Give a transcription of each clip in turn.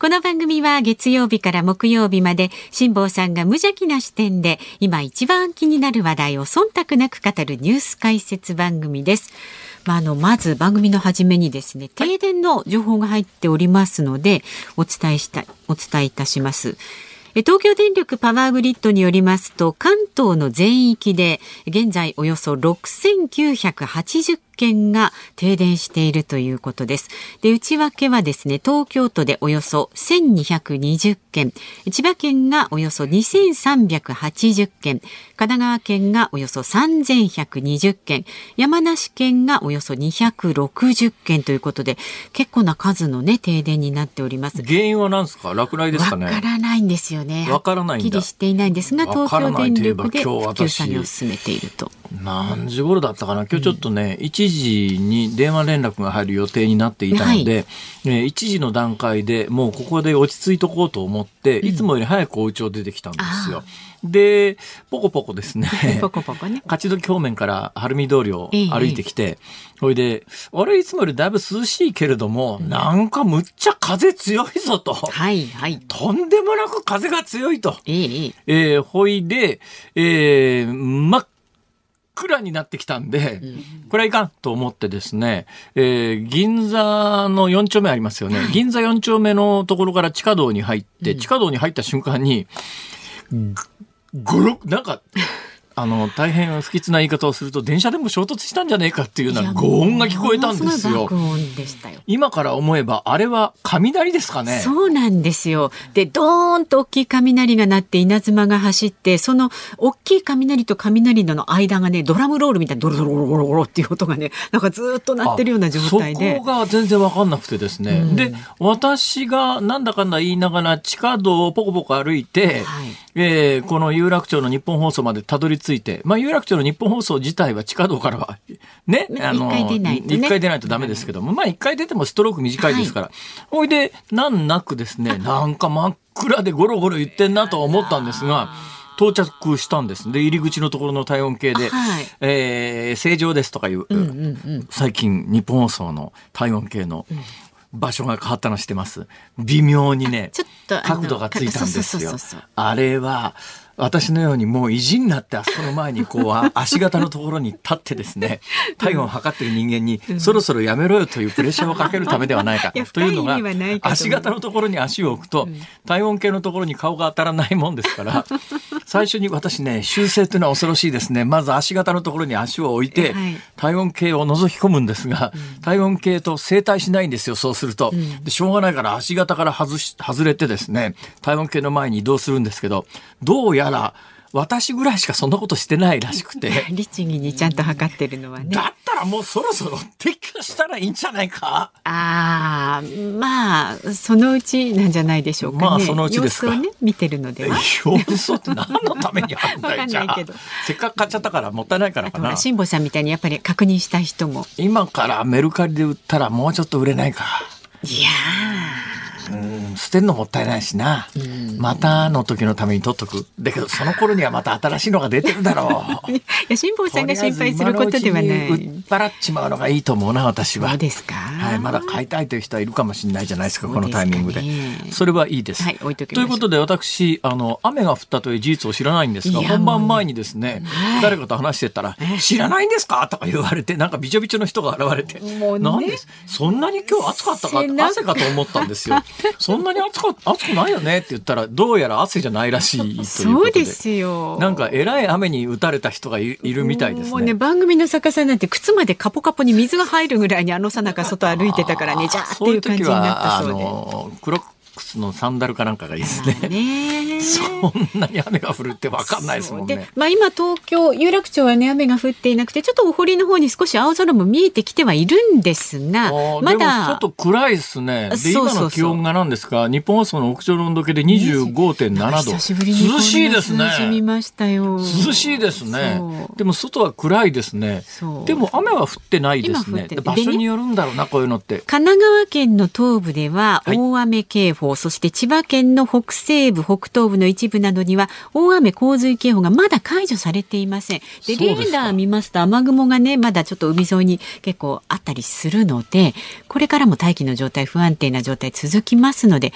この番組は月曜日から木曜日まで辛坊さんが無邪気な視点で今一番気になる話題を忖度なく語るニュース解説番組です。まあ、あのまず番組の初めにですね停電の情報が入っておりますのでお伝えしたお伝えいたします。東京電力パワーグリッドによりますと関東の全域で現在およそ6980件が停電しているということです。で、内訳はですね、東京都でおよそ1220件、千葉県がおよそ2380件、神奈川県がおよそ3120件、山梨県がおよそ260件ということで、結構な数のね、停電になっております。原因は何ですか？落雷ですかね？わからないんですよね。わからないんだ。はっきりしていないんですが、東京電力で普及作業を進めていると。何時頃だったかな？今日ちょっとね、うん、1時に電話連絡が入る予定になっていたので、はい、えー、1時の段階でもうここで落ち着いとこうと思って、いつもより早くお家を出てきたんですよ。で、ポコポコですね。ポコポコね。勝どき方面から晴海通りを歩いてきて、ほ、いで、あれいつもよりだいぶ涼しいけれども、なんかむっちゃ風強いぞと。はいはい。とんでもなく風が強いと。えええー、ほいで、えー、真っ暗になってきたんで、これはいかんと思ってですね、えー、銀座の4丁目ありますよね。銀座4丁目のところから地下道に入って、地下道に入った瞬間に、ごろ、なんか、あの、大変不吉な言い方をすると、電車でも衝突したんじゃねえかっていうような轟音が聞こえたんですよ。今から思えば、あれは雷ですかね。そうなんですよ。で、ドーンと大きい雷が鳴って稲妻が走って、その大きい雷と雷の間がね、ドラムロールみたいなドロドロロロロロっていう音がね、なんかずっと鳴ってるような状態で。そこが全然わかんなくてですね。うん、で、私がなんだかんだ言いながら地下道をポコポコ歩いて、はい、えー、この有楽町の日本放送までたどり着ついて、まあ、有楽町の日本放送自体は地下道からは、ね、あの、一回出ないと、ね、一回出ないとダメですけども、まあ、一回出てもストローク短いですから。ほ、はい、いで、難なくですね、なんか真っ暗でゴロゴロ言ってんなと思ったんですが、到着したんです。で、入り口のところの体温計で、はい、えー、正常ですとかいう、うんうんうん、最近日本放送の体温計の、場所が変わったのしてます？微妙にね、角度がついたんですよ。あれは、私のようにもう意地になってあそこの前にこう足型のところに立ってですね 体温を測ってる人間にそろそろやめろよというプレッシャーをかけるためではないかというのが足型のところに足を置くと体温計のところに顔が当たらないもんですから 最初に私ね修正というのは恐ろしいですね。まず足型のところに足を置いて体温計を覗き込むんですが体温計と整体しないんですよそうすると。でしょうがないから足型から外し外れてですね体温計の前に移動するんですけどどうやら私ぐらいしかそんなことしてないらしくて。律儀にちゃんと測ってるのはね。だったらもうそろそろ撤去したらいいんじゃないか？ああ、まあ、そのうちなんじゃないでしょうかね。まあ、そのうちですか。ね、見てるのでは。様子って何のためにあるんだよ、じゃあ。せっかく買っちゃったからもったいないからかな。辛坊さんみたいにやっぱり確認したい人も。今からメルカリで売ったらもうちょっと売れないか。いやうん。捨てるのもったいないしな、またの時のために取っとく。だけどその頃にはまた新しいのが出てるだろう。いや辛坊さんが心配することではない。売っ払っちまうのがいいと思うな私は。そうですか、はい、まだ買いたいという人はいるかもしれないじゃないですかこのタイミングで。それはいいです、はい、置いとということで私あの雨が降ったという事実を知らないんですが本番前にですね、誰かと話してたら「知らないんですか?」とか言われてなんかびちょびちょの人が現れて「もうね、なんでそんなに今日暑かったか汗かと思ったんですよ。そんなに暑か暑くないよねって言ったらどうやら汗じゃないらしいということで。そうですよ。なんかえらい雨に打たれた人がいるみたいですね。もうね番組の逆さなんて靴までカポカポに水が入るぐらいにあのさなか外歩いてたからねじゃあっていう感じになったそうで。黒クスのサンダルかなんかがいいですね。ね そんなに雨が降るって分かんないですもんでね。まあ、今東京有楽町はね雨が降っていなくてちょっとお堀の方に少し青空も見えてきてはいるんですがまでもだ外暗いですね。で今の気温が何ですか？日本放送の屋上の温度計で25.7度。久しぶりに涼しいですね涼しいですね。でも外は暗いですね。でも雨は降ってないですね。場所によるんだろうな、こういうのって。神奈川県の東部でははい大雨警報、そして千葉県の北西部、北東部の一部などには大雨洪水警報がまだ解除されていません。で、レーダー見ますと雨雲がね、まだちょっと海沿いに結構あったりするので、これからも大気の状態不安定な状態続きますので、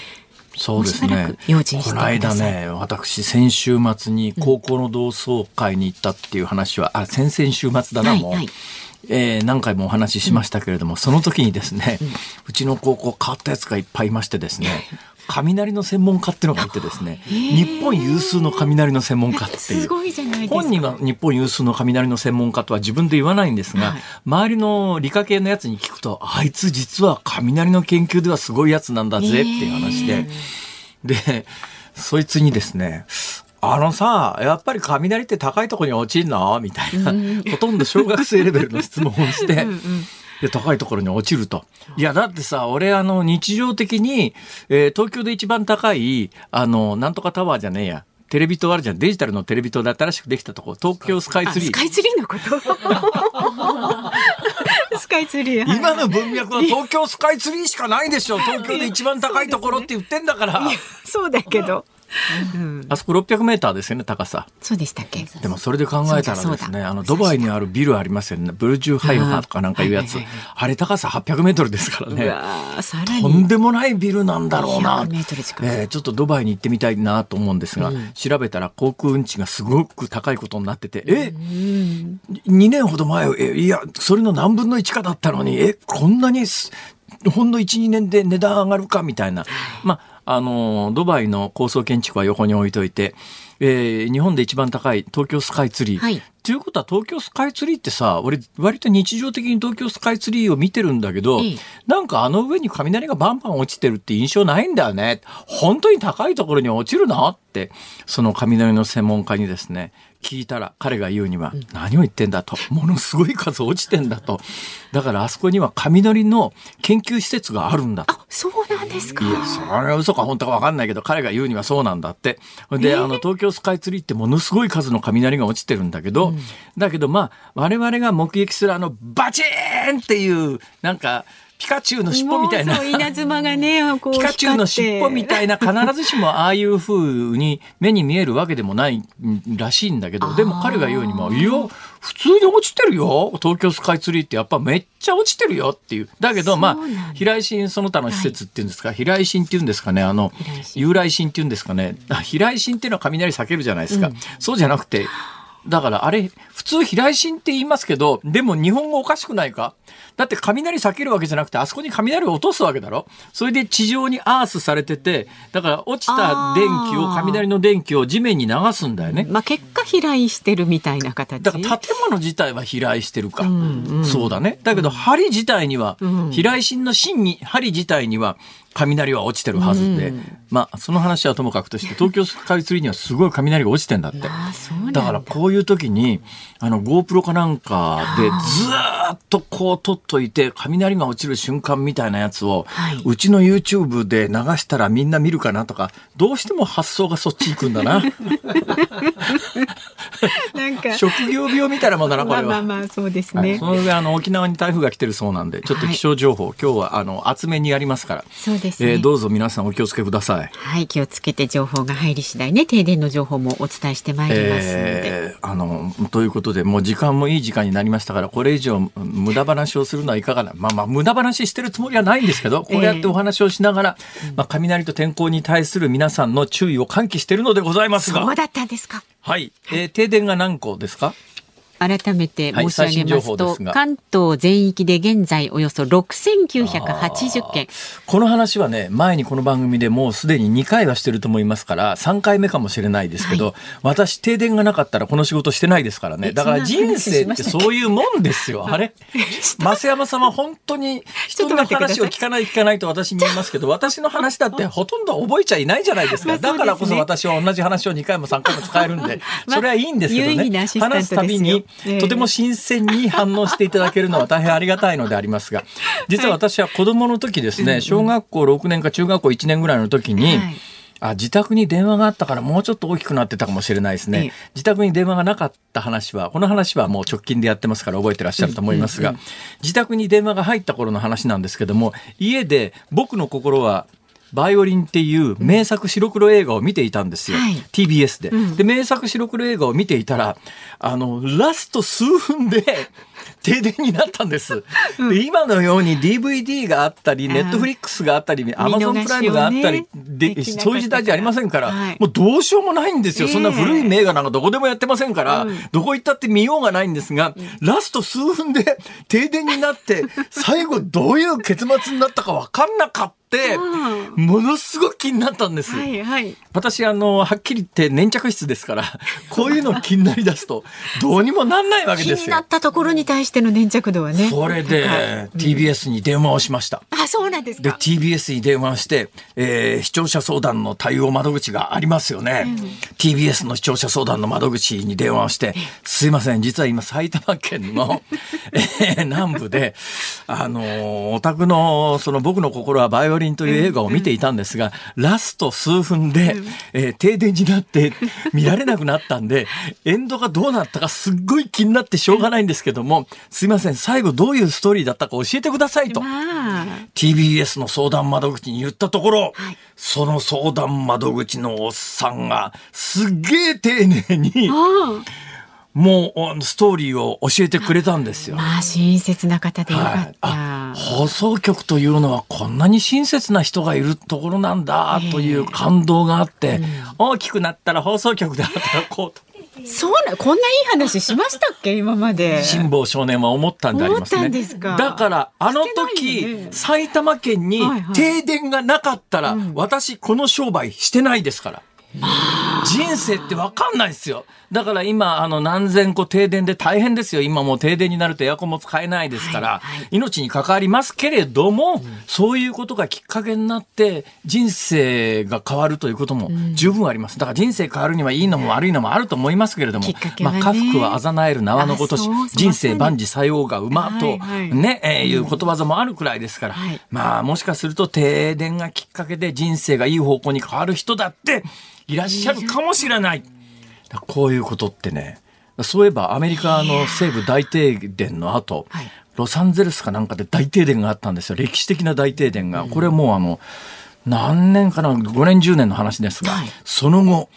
そうですね。この間ね、私、先週末に高校の同窓会に行ったっていう話は、あ、先々週末だな、もう。はいはいえー何回もお話ししましたけれども、その時にですね、うちの高校変わったやつがいっぱいいましてですね、雷の専門家っていうのがいてですね、日本有数の雷の専門家っていう。すごいじゃないですか。本人は日本有数の雷の専門家とは自分で言わないんですが、はい。周りの理科系のやつに聞くとあいつ実は雷の研究ではすごいやつなんだぜっていう話で、でそいつにですねあのさ、やっぱり雷って高いところに落ちんの？みたいな、ほとんど小学生レベルの質問をして、で高いところに落ちると。いや、だってさ、俺、あの、日常的に、えー東京で一番高い、あの、なんとかタワーじゃねえや。テレビ塔あるじゃん。デジタルのテレビ塔で新しくできたとこ、東京スカイツリー。あスカイツリーのこと？スカイツリー。はい今の文脈は東京スカイツリーしかないでしょ。東京で一番高いところって言ってんだから。そうだけど。あそこ600メーターですよね、高さ。そうでしたっけ？でもそれで考えたらですね、あの、ドバイにあるビルありますよね。ブルジュハイファとかなんかいうやつはいはいはいはい。あれ高さ800メートルですからうね。とんでもないビルなんだろうな。100メートル近くえーちょっとドバイに行ってみたいなと思うんですが、調べたら航空運賃がすごく高いことになってて、え、2年ほど前、えいや、それの何分の1かだったのに、え、こんなにす、ほんの1、2年で値段上がるかみたいな。まあ、あの、ドバイの高層建築は横に置いといて、えー日本で一番高い東京スカイツリー。はいということは東京スカイツリーってさ、俺割と日常的に東京スカイツリーを見てるんだけど、ええなんかあの上に雷がバンバン落ちてるって印象ないんだよね。本当に高いところに落ちるのって、その雷の専門家にですね、聞いたら彼が言うには、何を言ってんだと。ものすごい数落ちてんだと。だからあそこには雷の研究施設があるんだと。そうなんですか。いや、それは嘘か本当か分かんないけど、彼が言うにはそうなんだって。で、あの、東京スカイツリーってものすごい数の雷が落ちてるんだけど、だけどまあ、我々が目撃するあの、バチーンっていう、なんか、ピカチュウの尻尾みたいな稲妻がね、こうピカチュウの尻尾みたいな、必ずしもああいう風に目に見えるわけでもないらしいんだけど、でも彼が言うにも、いや、普通に落ちてるよ。東京スカイツリーってやっぱめっちゃ落ちてるよっていう。だけど、まあ平井心その他の施設っていうんですか、平井心っていうんですかね、あの由来心っていうんですかね。あ平井心っていうのは雷避けるじゃないですか。そうじゃなくて、だからあれ、普通平井心って言いますけど、でも日本語おかしくないか？だって雷避けるわけじゃなくて、あそこに雷を落とすわけだろ？それで地上にアースされてて、だから落ちた電気を、雷の電気を地面に流すんだよね。まあ結果飛来してるみたいな形。だから建物自体は飛来してるか。んうんそうだね。だけど針自体には、ん飛来心の芯に、針自体には雷は落ちてるはずで、うん。まあその話はともかくとして、東京スカイツリーにはすごい雷が落ちてんだって。だからこういう時に、あの GoPro かなんかでずーっとこう撮っといて、雷が落ちる瞬間みたいなやつを、はいうちの YouTube で流したらみんな見るかなとか、どうしても発想がそっち行くんだな。なんか。職業病みたいなもんだな、こまあれは。まあまあ、そうですはいね。その上あの沖縄に台風が来てるそうなんでちょっと気象情報、今日はあの厚めにやりますから、そうですね。えーどうぞ皆さんお気をつけください。はい、気をつけて情報が入り次第ね、停電の情報もお伝えしてまいりますので。えーあのということでもう時間もいい時間になりましたからこれ以上無駄話をするのはいかがなまあまあ無駄話してるつもりはないんですけどこうやってお話をしながら、まあ、雷と天候に対する皆さんの注意を喚起しているのでございますが。そうだったんですか。はい、えー停電が何個ですか？改めて申し上げますと、はい、関東全域で現在およそ6980件。この話はね前にこの番組でもうすでに2回はしてると思いますから3回目かもしれないですけど、はい、私停電がなかったらこの仕事してないですからね。だから人生ってそういうもんですよ。あれ？増山さんは本当に人の話を聞かない聞かないと私に言いますけど私の話だって ほとんど覚えちゃいないじゃないですか、だからこそ私は同じ話を2回も3回も使えるんで それはいいんですけどね。話すたびにとても新鮮に反応していただけるのは大変ありがたいのでありますが 実は私は子供の時ですね小学校6年か中学校1年ぐらいの時に、あ自宅に電話があったからもうちょっと大きくなってたかもしれないですね。自宅に電話がなかった話は、この話はもう直近でやってますから覚えてらっしゃると思いますが、自宅に電話が入った頃の話なんですけども、家で僕の心はバイオリンっていう名作白黒映画を見ていたんですよ。はい、TBS で、うん、で、名作白黒映画を見ていたら、あの、ラスト数分で停電になったんです。で今のように DVD があったり、ネットフリックスがあったり、アマゾンプライムがあったり、で、そういう時代じゃありませんから、はい、もうどうしようもないんですよ。そんな古い名画なんかどこでもやってませんから、どこ行ったって見ようがないんですが、ラスト数分で停電になって、最後どういう結末になったか分かんなかった。、ものすごく気になったんです。はいはい、私、あの、はっきり言って粘着質ですから、こういうの気になりだすと、どうにもなんないわけですよ。気になったところに対しての粘着度はね。それで、TBS に電話をしました。あ、そうなんですか。で、TBS に電話して、えー、視聴者相談の対応窓口がありますよね。うん、TBS の視聴者相談の窓口に電話をして、すいません、実は今埼玉県の、えー、南部で、あの、お宅の、その僕の心はバイオリンという映画を見ていたんですが、ラスト数分で、えー、停電になって見られなくなったんで、エンドがどうなったかすっごい気になってしょうがないんですけども、すいません、最後どういうストーリーだったか教えてくださいと、TBS の相談窓口に言ったところ、はい、その相談窓口のおっさんがすっげえ丁寧に、もうストーリーを教えてくれたんですよ。まあ親切な方でよかった、はい、放送局というのはこんなに親切な人がいるところなんだという感動があって、うん、大きくなったら放送局で働こうと。そうなこんないい話しましたっけ 今まで。辛坊少年は思ったんでありますね。だからあの時、ね、埼玉県に停電がなかったら、はいはい、私この商売してないですから、人生って分かんないですよ。だから今、あの、何千個停電で大変ですよ。今もう停電になるとエアコンも使えないですから、はいはい、命に関わりますけれども、うん、そういうことがきっかけになって、人生が変わるということも十分あります。だから人生変わるにはいいのも悪いのもあると思いますけれども、ね、まあ、家福はあざなえる縄のごとし、人生万事作用が馬と、はいはい、ね、えー、いうことわざもあるくらいですから、はい、まあ、もしかすると停電がきっかけで人生がいい方向に変わる人だっていらっしゃるかもしれない。こういうことってねそういえばアメリカの西部大停電の後、はい、ロサンゼルスかなんかで大停電があったんですよ。歴史的な大停電が、これもうあの何年かな5年10年の話ですが、はい、その後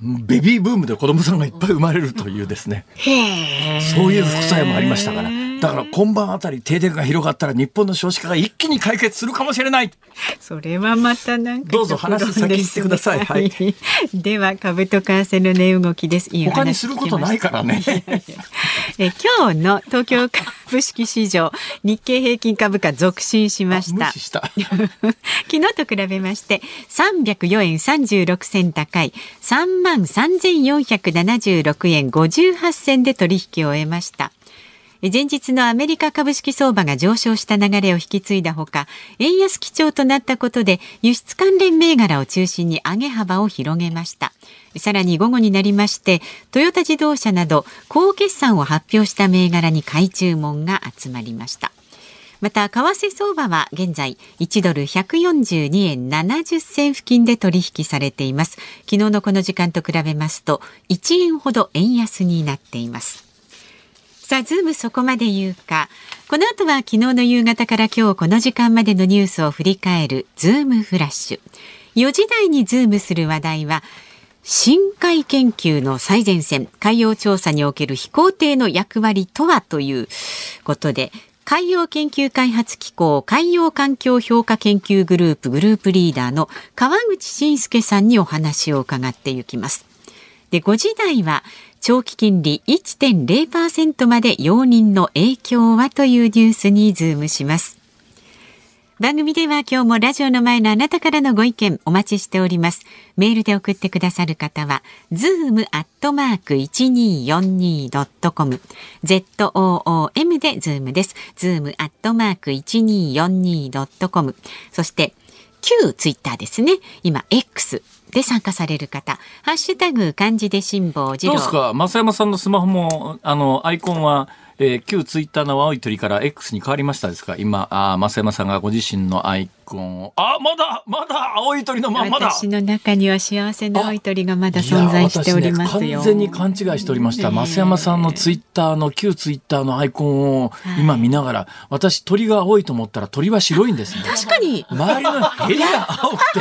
ベビーブームで子供さんがいっぱい生まれるというですね。そういう副作用もありましたから。だから今晩あたり停電が広がったら日本の少子化が一気に解決するかもしれない。それはまたなんか、どうぞ話先してください。はい。では株と為替の値動きです。他にすることないからね。え今日の東京株式市場日経平均株価続伸しました。した 昨日と比べまして304円36銭高い3万3476円58銭で取引を終えました。前日のアメリカ株式相場が上昇した流れを引き継いだほか円安基調となったことで輸出関連銘柄を中心に上げ幅を広げました。さらに午後になりましてトヨタ自動車など高決算を発表した銘柄に買い注文が集まりました。また為替相場は現在1ドル142円70銭付近で取引されています。昨日のこの時間と比べますと1円ほど円安になっています。さあ、ズームそこまで言うか。この後は昨日の夕方から今日この時間までのニュースを振り返るズームフラッシュ。4時台にズームする話題は、深海研究の最前線、海洋調査における飛行艇の役割とはということで、海洋研究開発機構海洋環境評価研究グループグループリーダーの川口慎介さんにお話を伺っていきます。で5時台は長期金利1.0%まで容認の影響はというニュースにズームします番組では今日もラジオの前のあなたからのご意見お待ちしております。メールで送ってくださる方は、zoom アットマーク 1242.com、zoom でズームです。zoom アットマーク 1242.com、そして旧ツイッターですね。今 X で参加される方、ハッシュタグ漢字で辛坊治郎。どうですか、増山さんのスマホもあのアイコンはえー、旧ツイッターの青い鳥から X に変わりましたですか？今、あ増山さんがご自身のアイコンを。あ、まだ、まだ青い鳥のままだ。私の中には幸せな青い鳥がまだ存在しておりますよ。ね、完全に勘違いしておりました。増山さんのツイッターの旧ツイッターのアイコンを今見ながら、はい、私鳥が青いと思ったら鳥は白いんですね。確かに。周りのヘが青くて、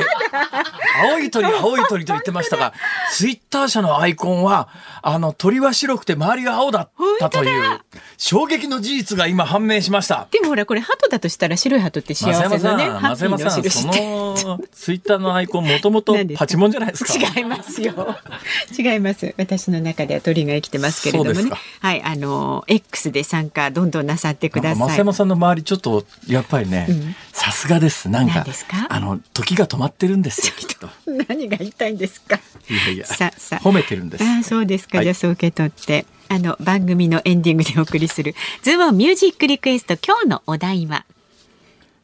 青い鳥、青い鳥と言ってましたが、ツイッター社のアイコンは、あの鳥は白くて周りが青だったという。衝撃の事実が今判明しました。でもほら、これ鳩だとしたら白い鳩って幸せなね。松山さん、そのツイッターのアイコンもともとパチモンじゃないですか。違いますよ。違います。私の中では鳥が生きてますけれどもね。はい、あの、X で参加どんどんなさってください。松山さんの周りちょっと、やっぱりね、さすがです。なんか、あの、時が止まってるんですよ、きっと。何が言いたいんですか？いやいや、ささ褒めてるんです。あそうですか。じゃあそう受け取って。あの番組のエンディングでお送りするズームミュージックリクエスト今日のお題は？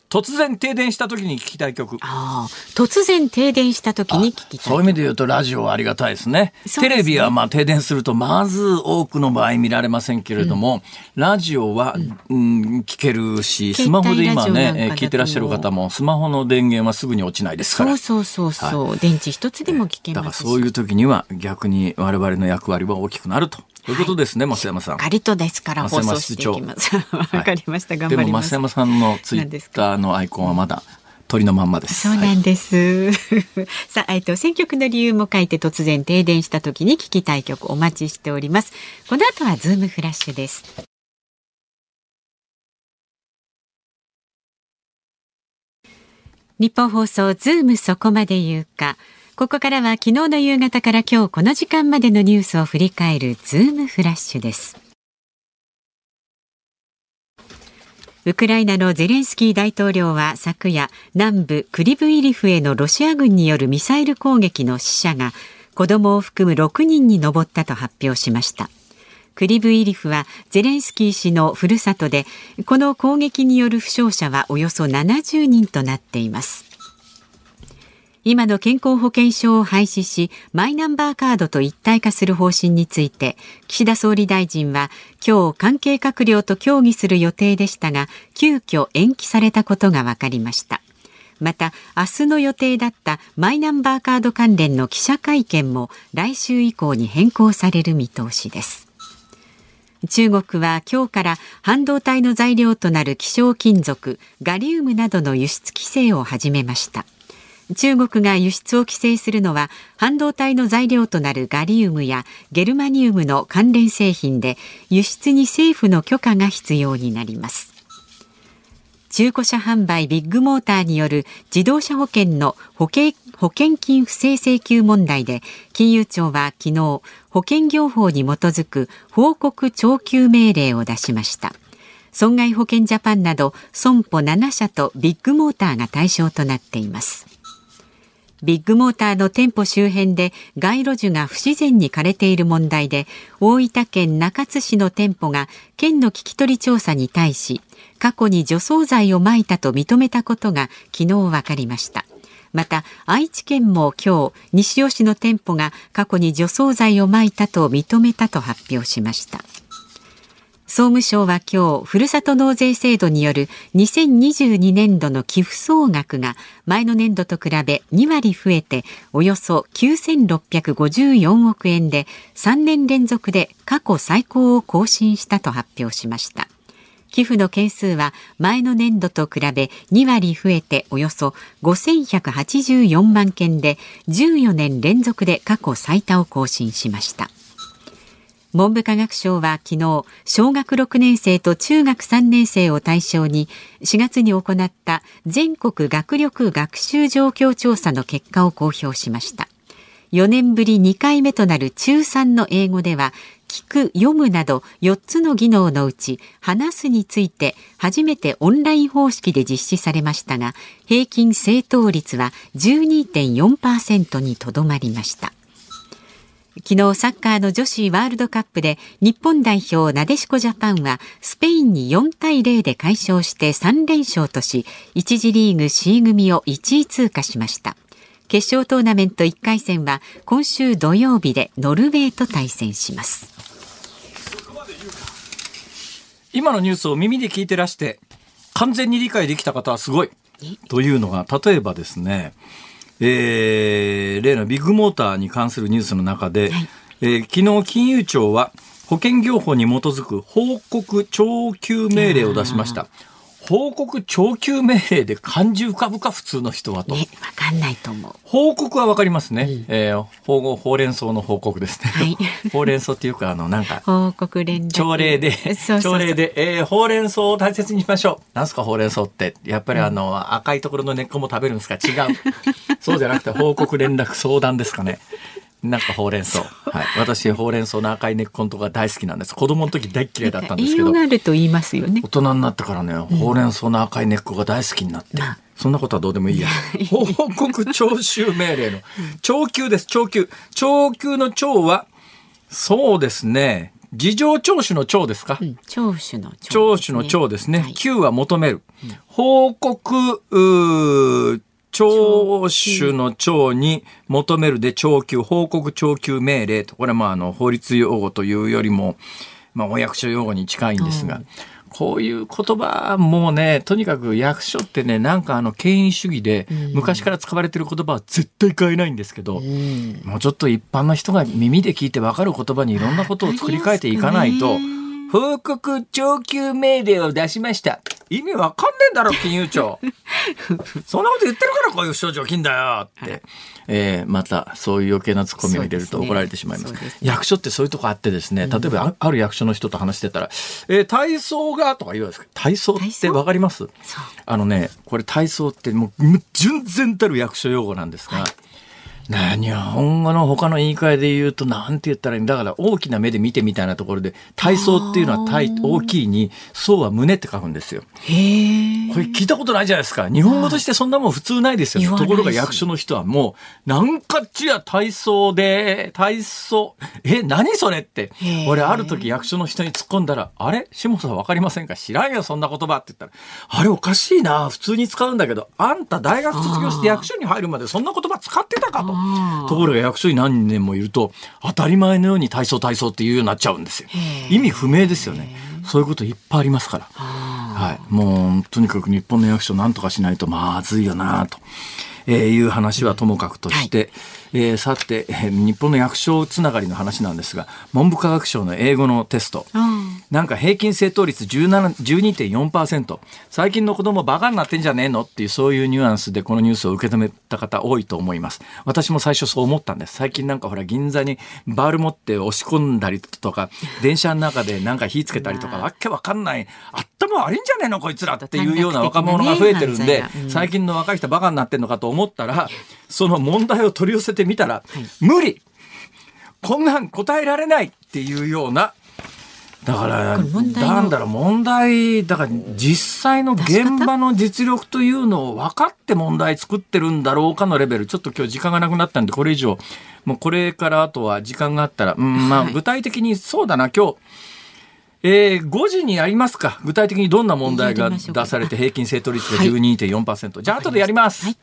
突然停電した時に聞きたい曲。ああ、突然停電した時に聞き。そういう意味で言うとラジオはありがたいですね。すねテレビはまあ停電するとまず多くの場合見られませんけれども、うん、ラジオは、うん、聞けるし、スマホで今ね、聞いてらっしゃる方もスマホの電源はすぐに落ちないですから。そうそうそうそう、はい、電池一つでも聞けますだからそういう時には逆に我々の役割は大きくなると。ということですね、増山さん。しっかりとですから放送していきます。わかりました、頑張ります。でも増山さんのツイッターのアイコンはまだ鳥のまんまです。そうなんです。はい、さあ、えっと、選曲の理由も書いて突然停電した時に聞きたい曲お待ちしております。この後はズームフラッシュです。日本放送ズームそこまで言うか。ここからは昨日の夕方から今日この時間までのニュースを振り返るズームフラッシュです。ウクライナのゼレンスキー大統領は昨夜南部クリブイリフへのロシア軍によるミサイル攻撃の死者が子供を含む6人に上ったと発表しましたクリブイリフはゼレンスキー氏のふるさとでこの攻撃による負傷者はおよそ70人となっています今の健康保険証を廃止しマイナンバーカードと一体化する方針について岸田総理大臣は今日関係閣僚と協議する予定でしたが急遽延期されたことが分かりました。また明日の予定だったマイナンバーカード関連の記者会見も来週以降に変更される見通しです。中国は今日から半導体の材料となる希少金属ガリウムなどの輸出規制を始めました。中国が輸出を規制するのは半導体の材料となるガリウムやゲルマニウムの関連製品で輸出に政府の許可が必要になります。中古車販売ビッグモーターによる自動車保険の保険保険金不正請求問題で金融庁は昨日保険業法に基づく報告徴求命令を出しました。損害保険ジャパンなど損保7社とビッグモーターが対象となっています。ビッグモーターの店舗周辺で街路樹が不自然に枯れている問題で大分県中津市の店舗が県の聞き取り調査に対し過去に除草剤をまいたと認めたことが昨日分かりました。また愛知県も今日西尾市の店舗が過去に除草剤をまいたと認めたと発表しました。総務省は今日ふるさと納税制度による2022年度の寄付総額が前の年度と比べ2割増えておよそ9654億円で3年連続で過去最高を更新したと発表しました。寄付の件数は前の年度と比べ2割増えておよそ5184万件で14年連続で過去最多を更新しました。文部科学省は昨日小学6年生と中学3年生を対象に4月に行った全国学力学習状況調査の結果を公表しました。4年ぶり2回目となる中3の英語では聞く、読むなど4つの技能のうち話すについて初めてオンライン方式で実施されましたが平均正答率は12.4%にとどまりました。昨日サッカーの女子ワールドカップで日本代表なでしこジャパンはスペインに4対0で快勝して3連勝とし1次リーグ C 組を1位通過しました。決勝トーナメント1回戦は今週土曜日でノルウェーと対戦します。今のニュースを耳で聞いてらして完全に理解できた方はすごい。というのが例えばですね、えー、例のビッグモーターに関するニュースの中で、はい、えー、昨日金融庁は保険業法に基づく報告徴求命令を出しました。報告徴求命令で漢字浮かぶか普通の人はと。わかんないと思う。報告はわかりますね。うん、えー、ほうほうれん草の報告ですね。はい、ほうれん草っていうか、あの、なんか。報告連絡。朝礼で、朝礼で、えー、ほうれん草を大切にしましょう。なんすかほうれん草って。やっぱりあの、うん、赤いところの根っこも食べるんですか？違う。そうじゃなくて報告連絡相談ですかね。なんかほうれん草。はい。私、ほうれん草の赤い根っこのとか大好きなんです。子供の時大嫌いだったんですけど。栄養があると言いますよね。大人になってからね、ほうれん草の赤い根っこが大好きになって。うん、そんなことはどうでもいいや。報告徴収命令の。徴求です、徴求。徴求の徴は、そうですね。事情聴取の聴ですか、うん、聴取の聴、ね、取の聴ですね。はい、は求める。報告、聴取の聴に求めるで聴求、報告聴求命令と、これはまああの法律用語というよりも、まあお役所用語に近いんですが、うん、こういう言葉もね、とにかく役所ってね、なんかあの権威主義で昔から使われてる言葉は絶対変えないんですけど、うん、もうちょっと一般の人が耳で聞いてわかる言葉にいろんなことを作り変えていかないと、報告徴求命令を出しました。意味わかんねえんだろ、金融庁。そんなこと言ってるからこういう不祥事起きんだよって、はい、えー、またそういう余計なツッコミを入れると怒られてしまいます。すね、役所ってそういうとこあってですね、例えばある役所の人と話してたら、えー、体操がとか言うんですけど、体操？ってわかります？あのね、これ体操ってもう純然たる役所用語なんですが、はい。ね日本語の他の言い換えで言うと、なんて言ったらいいんだから大きな目で見てみたいなところで、体操っていうのは体大きいに、そうは胸って書くんですよ。へこれ聞いたことないじゃないですか。日本語としてそんなもん普通ないですよ。ところが役所の人はもう、なんかっちや体操で、体操、え、何それって。俺ある時役所の人に突っ込んだら、あれ？下さんわかりませんか？知らんよ、そんな言葉って言ったら、あれおかしいな、普通に使うんだけど、あんた大学卒業して役所に入るまでそんな言葉使ってたかと。ところが役所に何年もいると当たり前のように体操体操っていうようになっちゃうんですよ。意味不明ですよね。そういうこといっぱいありますから。はい。もうとにかく日本の役所なんとかしないとまずいよなと。えー、いう話はともかくとして、はい、えー、さて、えー、日本の役所つながりの話なんですが文部科学省の英語のテスト、うん、なんか平均正答率12.4%最近の子供バカになってんじゃねえの？っていうそういうニュアンスでこのニュースを受け止めた方多いと思います。私も最初そう思ったんです。最近なんかほら銀座にバール持って押し込んだりとか電車の中でなんか火つけたりとかわけわかんない。頭悪いんじゃねえの？こいつらっていうような若者が増えてるんで、最近の若い人バカになってんのかと思ったらその問題を取り寄せてみたら、はい、無理。こんなん答えられないっていうようなだからなんだろう問題だから実際の現場の実力というのを分かって問題作ってるんだろうかのレベルちょっと今日時間がなくなったんでこれ以上もうこれからあとは時間があったら、うんまあ、具体的にそうだな今日。えー、5時にやりますか。具体的にどんな問題が出されて平均正答率が12.4%、はい、じゃあ後でやります。はい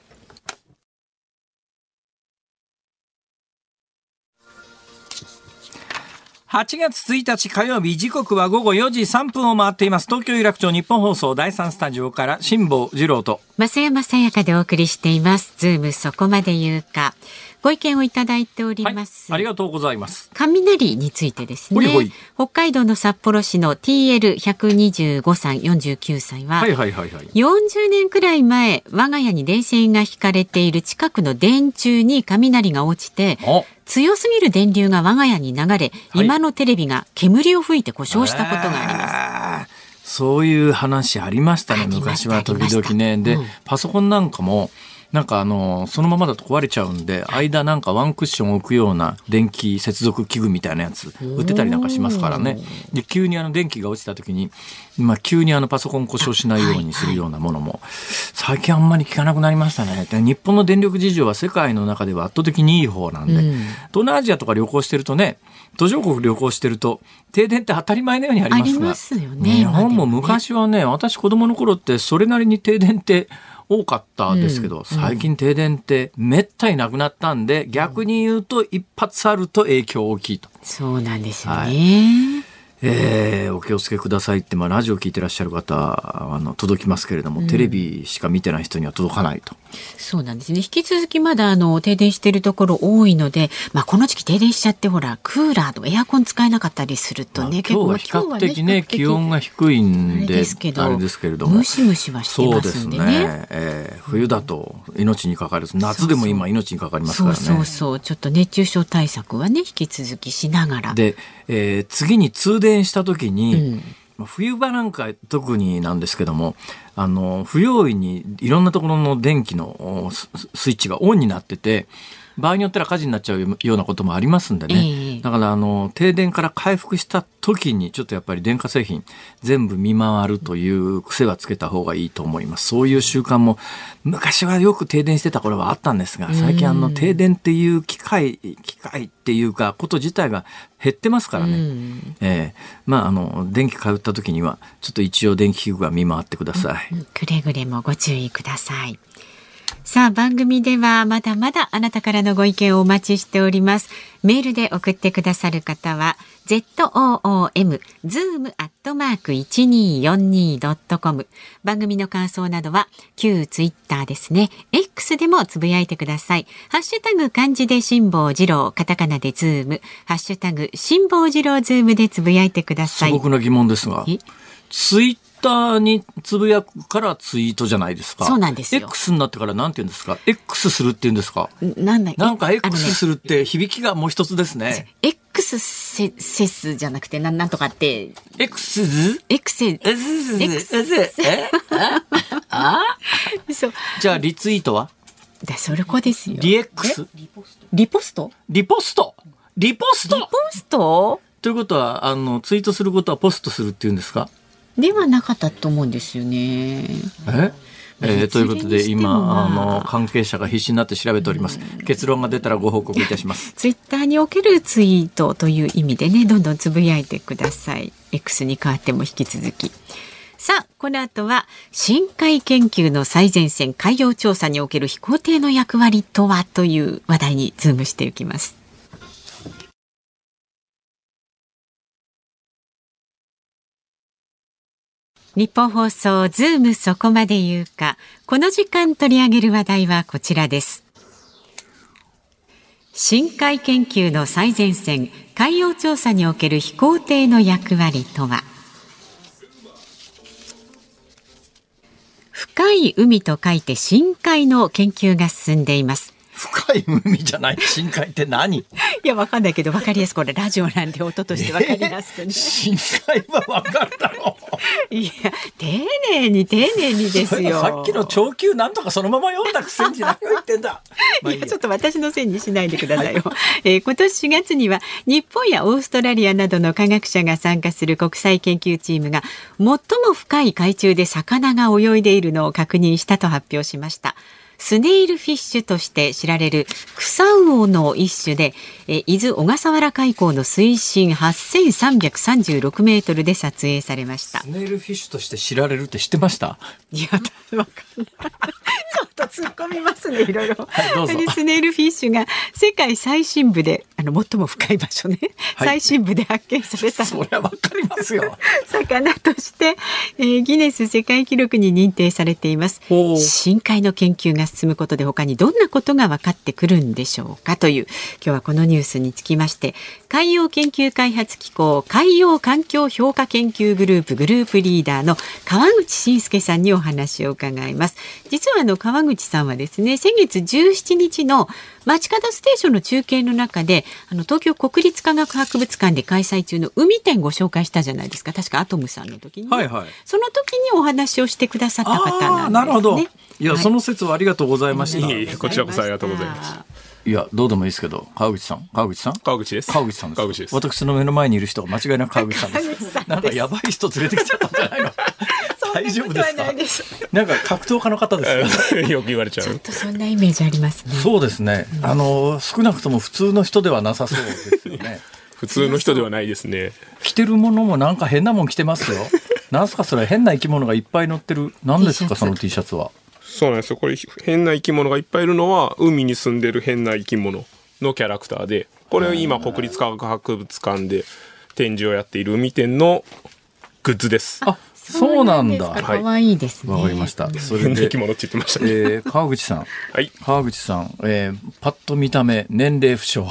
8月1日火曜日時刻は午後4時3分を回っています。東京有楽町日本放送第3スタジオから辛坊治郎と。増山さやかでお送りしています。ズームそこまで言うか。ご意見をいただいております、はい、ありがとうございます。雷についてですね。北海道の札幌市の TL125 歳49歳は,、はいはいはいはい、40年くらい前我が家に電線が引かれている近くの電柱に雷が落ちて強すぎる電流が我が家に流れ、はい、今のテレビが煙を吹いて故障したことがあります。そういう話ありましたね、昔は時々ね。で、うん、パソコンなんかも、なんかあの、そのままだと壊れちゃうんで、間なんかワンクッション置くような電気接続器具みたいなやつ売ってたりなんかしますからね。で、急にあの電気が落ちた時に、まあ急にあのパソコン故障しないようにするようなものも、最近あんまり聞かなくなりましたね。で日本の電力事情は世界の中では圧倒的にいい方なんで、東南アジアとか旅行してるとね、途上国旅行してると、停電って当たり前のようにありますが、すよね、日本も昔はね、私子供の頃ってそれなりに停電って多かったですけど、うん、最近停電ってめったになくなったんで、逆に言うと一発あると影響大きいと。そうなんですよね。はいえー、お気をつけくださいって、まあ、ラジオ聞いてらっしゃる方あの届きますけれども、うん、テレビしか見てない人には届かないと。そうなんですね。引き続きまだあの停電しているところ多いので、まあ、この時期停電しちゃってほらクーラーとエアコン使えなかったりするとね、まあ、今日は比較的ね、ね、気温が低いんであれですけれども。ムシムシはしてますんでね。そうですね、えー、冬だと命にかかる夏でも今命にかかりますからね。そうそうそう。ちょっと熱中症対策はね引き続きしながら。で、えー、次に通電した時に、うん冬場なんか特になんですけどもあの不用意にいろんなところの電気のスイッチがオンになってて場合によっては火事になっちゃうようなこともありますんでね、えー、だからあの停電から回復した時にちょっとやっぱり電化製品全部見回るという癖はつけた方がいいと思います。そういう習慣も昔はよく停電してた頃はあったんですが最近あの停電っていう機械機械っていうかこと自体が減ってますからね、えー、まああの電気通った時にはちょっと一応電気器具は見回ってください、くれぐれもご注意くださいさあ番組ではまだまだあなたからのご意見をお待ちしております。メールで送ってくださる方は zoom zoom アットマーク 1242.com 番組の感想などは旧ツイッターですね。X でもつぶやいてください。ハッシュタグ漢字で辛坊治郎カタカナでズーム。ハッシュタグ辛坊治郎ズームでつぶやいてください。素朴な疑問ですがツイッターにつぶやくからツイートじゃないですか。そうなんですよ。X になってからなんて言うんですか ?X するって言うんですか？なんだなんか X するって響きがもう一つですね。X セセスじゃなくて、なんなんとかって。X ズ ?X セ X えあ？そう。じゃあリツイートは？だそれこですよ。リ X? リポスト？リポストリポストリポスト？ということは、あの、ツイートすることはポストするっていうんですか？ではなかったと思うんですよね。え？えー、ということで今あ。の関係者が必死になって調べております、うん、結論が出たらご報告いたします。ツイッターにおけるツイートという意味でねどんどんつぶやいてください。X に変わっても引き続き。さあこの後は深海研究の最前線海洋調査における飛行艇の役割とはという話題にズームしていきます日本放送ズームそこまで言うか。この時間取り上げる話題はこちらです。深海研究の最前線海洋調査における飛行艇の役割とは？深い海と書いて深海の研究が進んでいます。深い海じゃない。深海って何？いやわかんないけどわかりやすくこれラジオなんで音としてわかりやすくね、深海はわかるだろう。いや丁寧に丁寧にですよ。さっきの長級なんとかそのまま読んだくせに何を言ってんだ。いや。ちょっと私のせいにしないでくださいよ、はい、えー、今年4月には日本やオーストラリアなどの科学者が参加する国際研究チームが最も深い海中で魚が泳いでいるのを確認したと発表しましたスネイルフィッシュとして知られるクサウオの一種で、え伊豆小笠原海溝の水深8336メートルで撮影されました。スネイルフィッシュとして知られるって知ってました？いや、わかんない。ちょっと突っ込みますね、いろいろ。はい、スネイルフィッシュが世界最深部で、あの、最も深い場所ね、はい、最深部で発見された。それはわかりますよ。魚として、えー、ギネス世界記録に認定されています。深海の研究が進むことで他にどんなことが分かってくるんでしょうかという今日はこのニュースにつきまして海洋研究開発機構海洋環境評価研究グループグループリーダーの川口晋介さんにお話を伺います実はあの川口さんはですね先月17日の街角ステーションの中継の中であの東京国立科学博物館で開催中の海展ご紹介したじゃないですか確かアトムさんの時に、はいはい、その時にお話をしてくださった方なんですね。なるほどいや、その説はありがとうございました。こちらこそありがとうございます。いや、どうでもいいですけど、川口さん、川口さん川口です。川口さんです。川口です。私の目の前にいる人が間違いなく川口さんです。なんかやばい人連れてきちゃったんじゃないの？大丈夫ですか？なんか格闘家の方ですか よく言われちゃう。そんなイメージありますね。そうですね。あの、少なくとも普通の人ではなさそうですよね。普通の人ではないですね。着てるものもなんか変なもん着てますよ。なんすかそれ？変な生き物がいっぱい乗ってる。何ですかその T シャツは？そうなんですよ。これ変な生き物がいっぱいいるのは海に住んでる変な生き物のキャラクターで、これを今国立科学博物館で展示をやっている海店のグッズです。あ、そうなんだ。かわいいですね。わかりました。それで変な生き、物って言ってましたね。えー、川口さん。はい。川口さん、えー、パッと見た目、年齢不詳。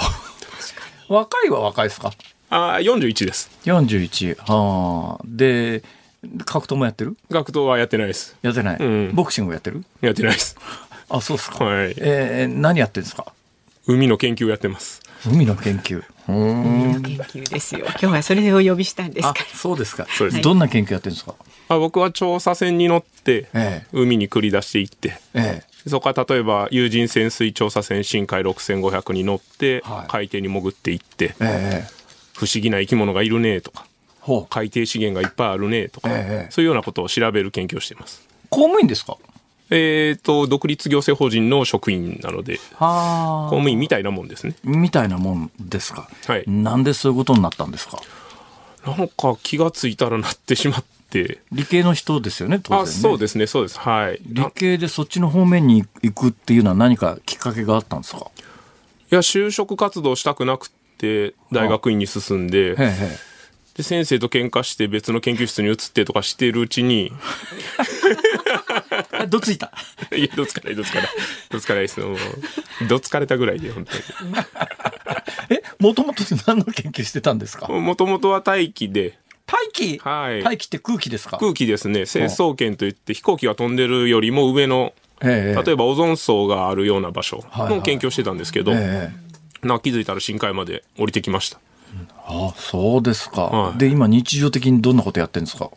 若いは若いですか？あー、41です。?41。はあ。で、格闘もやってる？学徒はやってないです。やってない、うんボクシングやってる？やってないです。あ、そうですか。はいえー何やってるんですか？海の研究やってます。海の研究。うーん。研究ですよ。今日はそれでお呼びしたんですそうですか。そうですどんな研究やってるんですか？あ僕は調査船に乗って、ええ海に繰り出していって、ええそこから例えば有人潜水調査船深海6500に乗って、はい海底に潜っていって、ええ不思議な生き物がいるねとか。海底資源がいっぱいあるねとか、ええそういうようなことを調べる研究をしています。公務員ですか？えっ、と、独立行政法人の職員なので、は公務員みたいなもんですね。みたいなもんですか？はいなんでそういうことになったんですか？なんか気がついたらなってしまって、理系の人ですよね、当然、ね。あ、そうですね、そうです。はい。理な系でそっちの方面に行くっていうのは何かきっかけがあったんですか？いや、就職活動したくなくて、大学院に進んで、へで、先生と喧嘩して別の研究室に移ってとかしてるうちに、え。どついた。いや、どつかない、どつかない。どつかないですよ。どつかれたぐらいで、本 え、もともと何の研究してたんですか？当に。もともとは大気で、大気？はい大気って空気ですか？空気ですね、成層圏といって飛行機が飛んでるよりも上の、ええ例えばオゾン層があるような場所はいはいの研究をしてたんですけど、ええな気づいたら深海まで降りてきました。あそうですか、はい。で、今日常的にどんなことやってるんですか？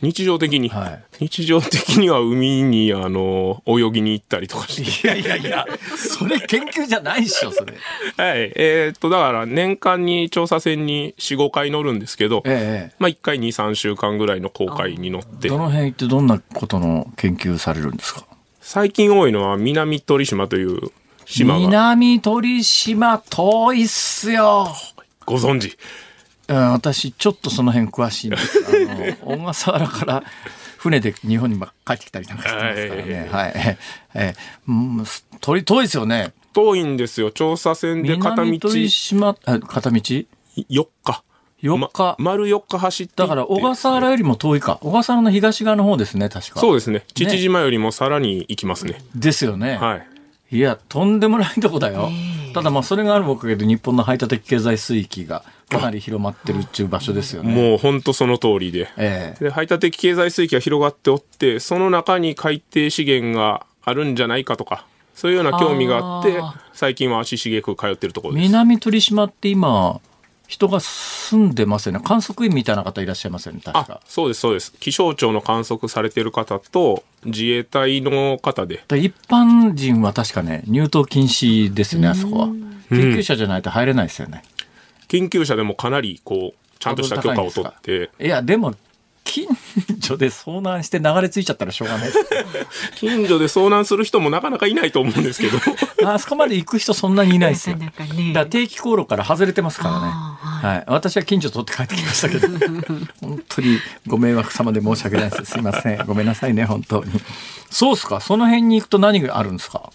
日常的に、はい。日常的には海に、あの、泳ぎに行ったりとかして。いやいやいや、それ研究じゃないっしょ、それ。はい。えーっと、だから年間に調査船に4、5回乗るんですけど、ええまあ1回2、3週間ぐらいの航海に乗って。ど、の辺行ってどんなことの研究されるんですか？最近多いのは南鳥島という島が。南鳥島遠いっすよ。ご存知？うん私、ちょっとその辺詳しいんです。あの、小笠原から船で日本に帰ってきたりなんかしてますからね。はい。ええうん鳥遠いですよね。遠いんですよ。調査船で片道南鳥島、あ片道？4日。4日ま丸4日走って行ってだから小笠原よりも遠いか。小笠原の東側の方ですね、確か。そうですね。父島よりもさらに行きますね。ですよね。はい。いや、とんでもないとこだよ。ただまあ、それがあるおかげで日本の排他的経済水域がかなり広まってるっていう場所ですよね。もう本当その通りで。ええで排他的経済水域が広がっておってその中に海底資源があるんじゃないかとかそういうような興味があって最近は足しげく通ってるところです南鳥島って今、人が住んでますよね。観測員みたいな方いらっしゃいますよね、確あか。そうですそうです気象庁の観測されてる方と自衛隊の方でで一般人は確かね、入島禁止ですよね、あそこは。研究者じゃないと入れないですよね。研究者でもかなりこうちゃんとした許可を取っていや、でも、近所で遭難して流れ着いちゃったらしょうがないです。近所で遭難する人もなかなかいないと思うんですけど あそこまで行く人そんなにいないですよ。なかなかねだから定期航路から外れてますからね。あはい。私は近所取って帰ってきましたけど、本当にご迷惑様で申し訳ないです。すいません。ごめんなさいね、本当に。そうっすか。その辺に行くと何があるんですか？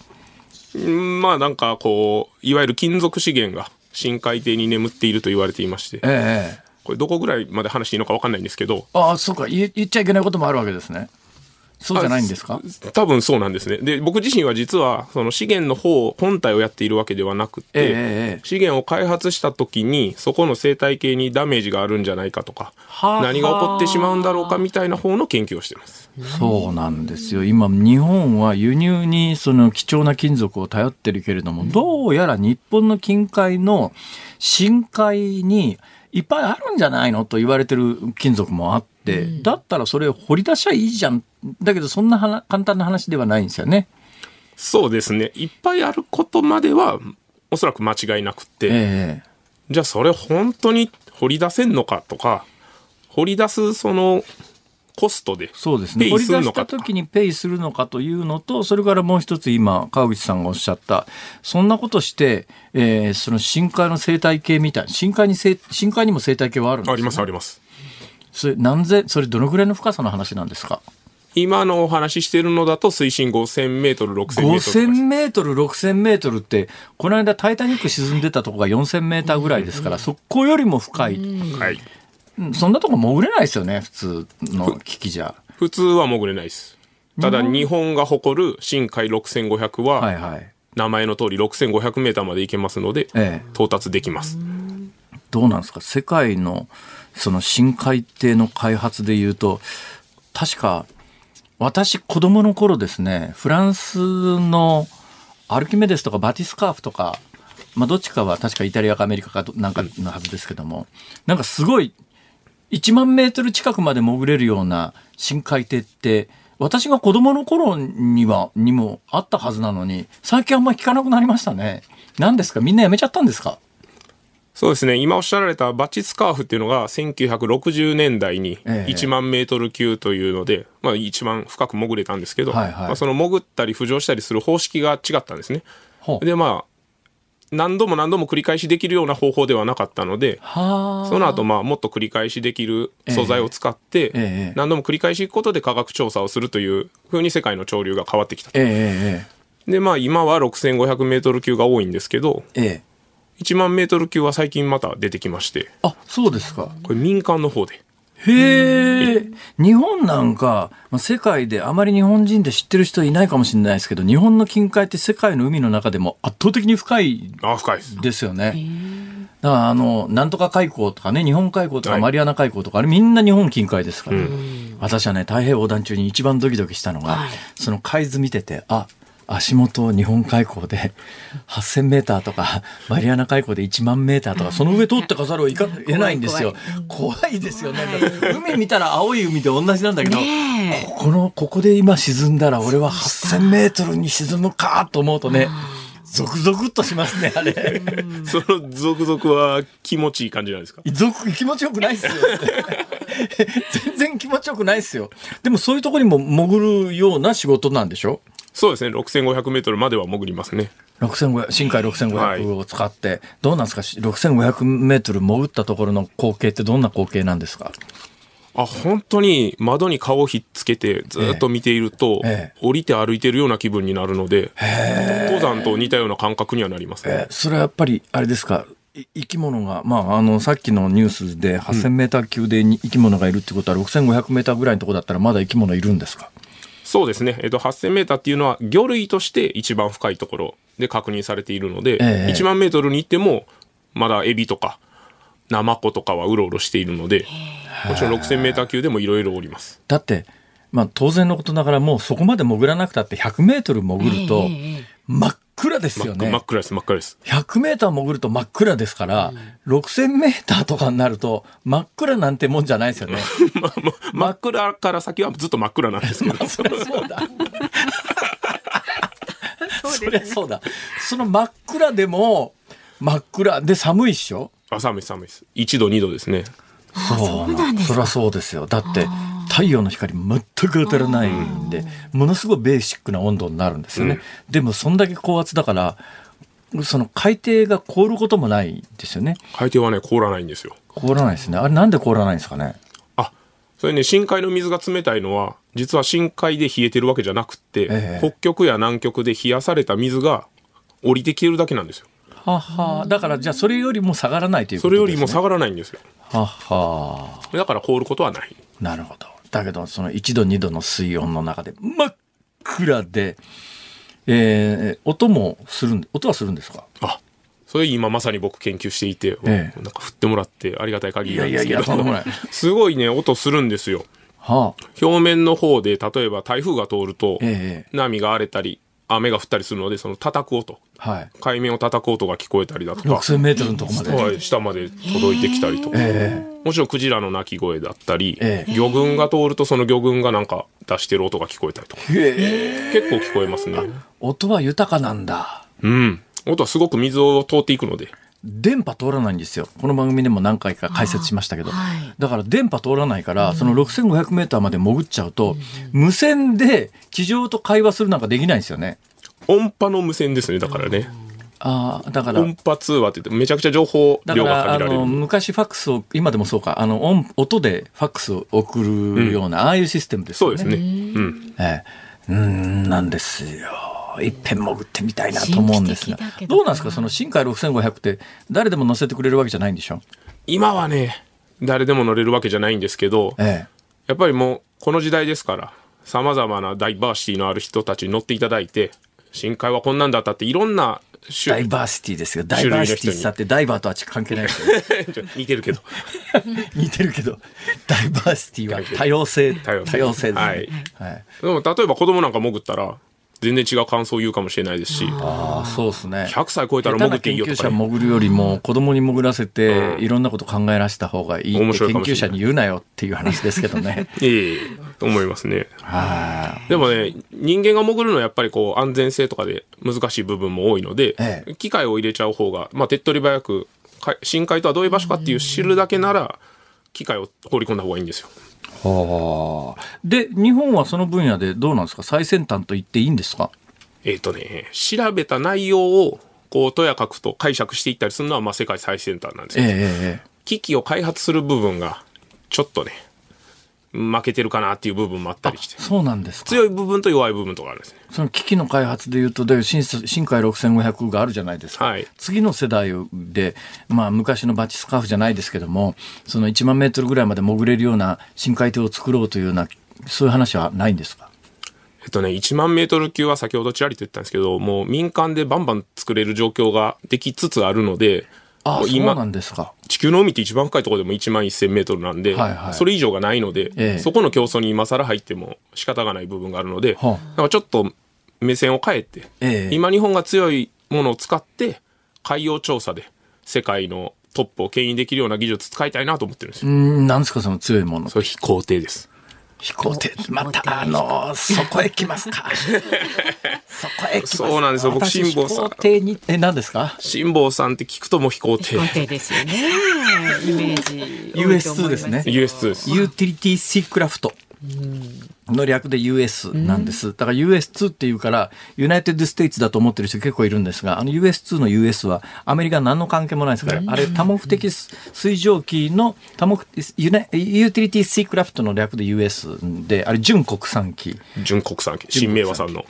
うんまあなんかこういわゆる金属資源が深海底に眠っていると言われていましてええこれどこぐらいまで話していいのか分かんないんですけどああ、そうか言。言っちゃいけないこともあるわけですね。そうじゃないんですか？多分そうなんですね。で、僕自身は実は、その資源の方、本体をやっているわけではなくて、ええええ資源を開発した時に、そこの生態系にダメージがあるんじゃないかとか、はあ何が起こってしまうんだろうかみたいな方の研究をしています。そうなんですよ。今、日本は輸入にその貴重な金属を頼ってるけれども、どうやら日本の近海の深海にいっぱいあるんじゃないのと言われてる金属もあって、だったらそれを掘り出しゃいいじゃんっだけどそんなはな簡単な話ではないんですよね。そうですね。いっぱいあることまでは、おそらく間違いなくて、ええじゃあそれ本当に掘り出せんのかとか、掘り出すそのコストで、そうですね。ペイ掘り出した時にペイするのかというのと、それからもう一つ今、川口さんがおっしゃった、そんなことして、えーその深海の生態系みたい、深海に深海にも生態系はあるんですよ、ありますあります。それ、何千、それどのぐらいの深さの話なんですか？今のお話ししてるのだと水深5000メートル、6000メートルとかです。5000メートル、6000メートルって、この間タイタニック沈んでたとこが4000メーターぐらいですから、そこよりも深い。はい。うんそんなとこ潜れないですよね、普通の機器じゃ。普通は潜れないです。ただ日本が誇る深海6500は、はいはい。名前の通り6500メーターまで行けますので、ええ到達できます。どうなんですか？世界のその深海底の開発でいうと確か私子供の頃ですねフランスのアルキメデスとかバティスカーフとか、まあ、どっちかは確かイタリアかアメリカかどなんかのはずですけども、なんかすごい1万メートル近くまで潜れるような深海底って私が子供の頃にはにもあったはずなのに最近あんま聞かなくなりましたね。何ですか？みんなやめちゃったんですか？そうですね。今おっしゃられたバチスカーフっていうのが1960年代にええ。1万メートル級というので、まあ一番深く潜れたんですけど、はいはい。まあその潜ったり浮上したりする方式が違ったんですね。でまあ、何度も何度も繰り返しできるような方法ではなかったので、はあ。その後まあもっと繰り返しできる素材を使ってええ。何度も繰り返し行くことで科学調査をするという風に世界の潮流が変わってきた。えええでまあ今は6500メートル級が多いんですけど、ええ。ええ1万メートル級は最近また出てきまして、あそうですか。これ民間の方で。へえ日本なんかまあ世界であまり日本人で知ってる人いないかもしれないですけど日本の近海って世界の海の中でも圧倒的に深いあ、深いです。ですよね。だからあのなんとか海溝とかね日本海溝とかはい。マリアナ海溝とか、あれみんな日本近海ですから、私はね太平洋横断中に一番ドキドキしたのが、はい。その海図見ててあ足元日本海溝で8000メーターとかマリアナ海溝で1万メーターとかその上通ってかざるをいか得ないんですよ。怖い。ですよ。ね、海見たら青い海で同じなんだけど、ここのここで今沈んだら俺は8000メートルに沈むかと思うとねゾクゾクっとしますねあれ。その続々は気持ちいい感じなんですか？続気持ちよくないっすよ。全然気持ちよくないっすよ。でもそういうところにも潜るような仕事なんでしょ？そうですね。6500メートルまでは潜りますね。6500深海は6500を使って、どうなんですか？6500メートル潜ったところの光景ってどんな光景なんですか？あ、本当に窓に顔をひっつけてずっと見ていると、ええ。降りて歩いてるような気分になるので、登山と似たような感覚にはなりますね。それはやっぱりあれですか？い生き物が、まあ、あのさっきのニュースで8000メーター級でに生き物がいるってことは6500メーターぐらいのところだったらまだ生き物いるんですか？そうですね。えっと、8000メーターっていうのは魚類として一番深いところで確認されているので、ええ1万メートルに行っても、まだエビとか、ナマコとかはうろうろしているので、もちろん6000メーター級でもいろいろおります。だって、まあ、当然のことながらもうそこまで潜らなくたって100メートル潜ると真っ暗ですよね。真っ暗です、真っ暗です。100メーター潜ると真っ暗ですから、6000メーターとかになると真っ暗なんてもんじゃないですよね。まあまあ真っ暗から先はずっと真っ暗なんですけど。そりゃそうだ。そりゃそうだ。その真っ暗でも真っ暗で寒いっしょ？あ寒いです寒いです。1度、2度ですね。そうなんですかそりゃそうですよ。だって太陽の光全く当たらないんで、ものすごいベーシックな温度になるんですよね。でもそんだけ高圧だから、その海底が凍ることもないんですよね。海底はね、凍らないんですよ。凍らないですね。あれなんで凍らないんですかね？あ、それね、深海の水が冷たいのは、実は深海で冷えてるわけじゃなくって、ええ北極や南極で冷やされた水が降りてきてるだけなんですよ。ははだからじゃあそれよりも下がらないということです、ね、それよりも下がらないんですよ。はは。だから凍ることはない。なるほど。だけどその1度2度の水温の中で真っ暗で、えー、音もするん音はするんですか？あ、それ今まさに僕研究していて、ええ。なんか振ってもらってありがたい限りなんですけど、すごいね、音するんですよ。はあ。表面の方で、例えば台風が通ると、ええ。波が荒れたり、雨が降ったりするので、その叩く音、はい。海面を叩く音が聞こえたりだとか、6000メートルのとこまで、はい、下まで届いてきたりとか、えもちろんクジラの鳴き声だったり、え魚群が通るとその魚群がなんか出してる音が聞こえたりとか、結構聞こえますね。音は豊かなんだ。うん。音はすごく水を通っていくので、電波通らないんですよ。この番組でも何回か解説しましたけど。はいだから電波通らないから、その6500メーターまで潜っちゃうと、無線で地上と会話するなんかできないんですよね。音波の無線ですね、だからね。ああ、だから、音波通話って言ってめちゃくちゃ情報量だから、あの、が限られる。昔ファックスを、今でもそうか、あの、音、音でファックスを送るような、ああいうシステムですよね。そうですね。うん。ええ、うーんなんですよ。いっぺん潜ってみたいなと思うんですがど。どうなんですか？その深海6500って誰でも乗せてくれるわけじゃないんでしょ？今はね、誰でも乗れるわけじゃないんですけど、ええ。やっぱりもうこの時代ですから、様々なダイバーシティのある人たちに乗っていただいて、深海はこんなんだったっていろんな種ダイバーシティですよ。ダイバーシティさってダイバーとは関係ないですよちょ似てるけど。似てるけどダイバーシティは多様性多様性。ですね。はい。はい、でも例えば子供なんか潜ったら、全然違う感想を言うかもしれないですし、ああそうですね。100歳超えたら潜っていい研究者よとか、ね。潜るよりも子供に潜らせてうん。いろんなこと考えらせた方がいいって面白いか研究者に言うなよっていう話ですけどね。ええと思いますね。はでもね、人間が潜るのはやっぱりこう安全性とかで難しい部分も多いので、ええ。機械を入れちゃう方が、まあ、手っ取り早く、か深海とはどういう場所かっていう知るだけなら、機械を放り込んだ方がいいんですよ。いはあで日本はその分野でどうなんですか？最先端と言っていいんですか？えっ、とね、調べた内容を、こう、とやかくと解釈していったりするのは、まあ、世界最先端なんですええよ。ええ機器を開発する部分が、ちょっとね、負けてるかなっていう部分もあったりして。そうなんですか強い部分と弱い部分とかあるんですね。その機器の開発でいうとで深深海6500があるじゃないですか、はい。次の世代で、まあ、昔のバチスカーフじゃないですけどもその1万メートルぐらいまで潜れるような深海艇を作ろうというようなそういう話はないんですか？えっとね、1万メートル級は先ほどちらりと言ったんですけど、もう民間でバンバン作れる状況ができつつあるので、あそうもう今なんですか。地球の海って一番深いところでも1万1000メートルなんで、はいはい。それ以上がないので、ええ。そこの競争に今更入っても仕方がない部分があるので、はあ。だからちょっと目線を変えて、ええ今日本が強いものを使って、海洋調査で世界のトップを牽引できるような技術使いたいなと思ってるんですうよ。んなんですかその強いものそれ飛行艇です。飛行艇またあのそこへ来ますか そこへ来ますそうなんですよ僕私辛坊さん飛行艇にえ何ですか？辛坊さんって聞くともう飛行艇。飛行艇ですよね。イメージ。US2 ですね US2 です。 Utility Seacraftの略で US なんです。だから US2 っていうから、 United States だと思ってる人結構いるんですが、あの US2 の US はアメリカ何の関係もないですから、あれ多目的水上機の多目ユナユーティリティシークラフトの略で US で、あれ純国産機。純国産機、新明和さんの。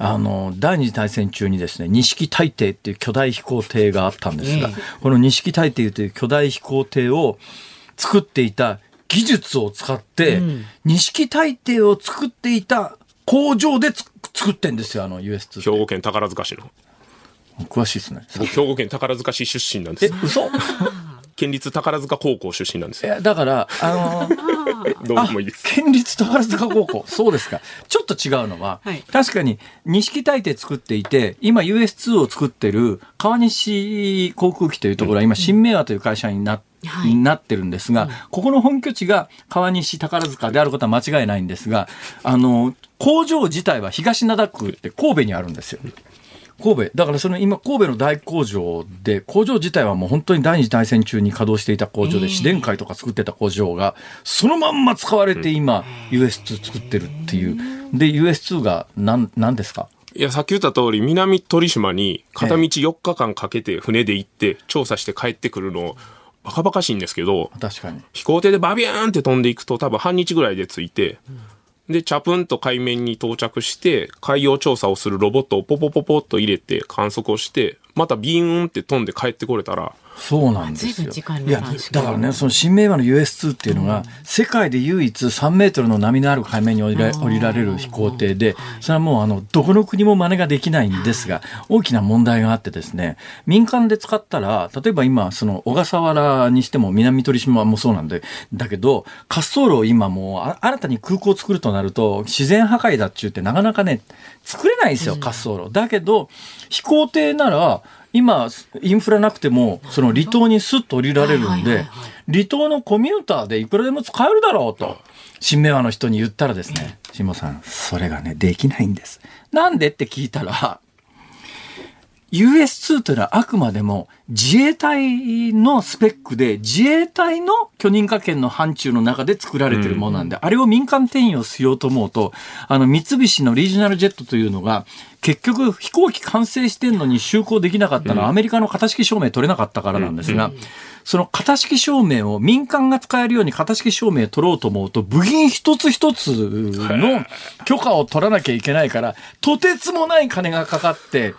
あの、第二次大戦中にですね、錦大帝っていう巨大飛行艇があったんですが、えこの錦大帝という巨大飛行艇を作っていた技術を使って、錦大帝を作っていた工場でつ作ってんですよ、あの US2 って。兵庫県宝塚市の。詳しいですね。僕、兵庫県宝塚市出身なんです、。え嘘 県立宝塚高校出身なんですよ。いや、だから、あの どうもいいです。県立宝塚高校。そうですか。ちょっと違うのは、はい確かに錦大帝作っていて、今 US2 を作ってる川西航空機というところは今新明和という会社にな,、はいなってるんですが、ここの本拠地が川西宝塚であることは間違いないんですが、あの、工場自体は東灘区って神戸にあるんですよ。神戸。だからその今、神戸の大工場で、工場自体はもう本当に第二次大戦中に稼働していた工場で、市電会とか作ってた工場が、そのまんま使われて今、US2 作ってるっていう。で、US2 が何、何ですか？いや、さっき言った通り、南鳥島に片道4日間かけて船で行って、調査して帰ってくるの、バカバカしいんですけど、確かに。飛行艇でバビューンって飛んでいくと多分半日ぐらいで着いて、で、チャプンと海面に到着して、海洋調査をするロボットをポポポポっと入れて観測をして、またビーンって飛んで帰ってこれたら、そうなんですよ。いやだからね、その新名馬の US2 っていうのが、世界で唯一3メートルの波のある海面に降りられる飛行艇で、それはもうあの、どこの国も真似ができないんですが、大きな問題があってですね、民間で使ったら、例えば今、その小笠原にしても南鳥島もそうなんで、だけど、滑走路を今もうあ新たに空港を作るとなると、自然破壊だっちゅうってなかなかね、作れないんですよ、滑走路。だけど、飛行艇なら、今、インフラなくても、その離島にスッと降りられるんで、離島のコミューターでいくらでも使えるだろうと、新名和の人に言ったらですね、辛坊さん、それがね、できないんです。なんでって聞いたら、US2 というのはあくまでも自衛隊のスペックで自衛隊の許認可権の範疇の中で作られているものなんで、うん、あれを民間転用しようと思うと、あの三菱のリージョナルジェットというのが結局飛行機完成してんのに就航できなかったのはアメリカの型式証明取れなかったからなんですが、その型式証明を民間が使えるように型式証明取ろうと思うと部品一つ一つの許可を取らなきゃいけないからとてつもない金がかかって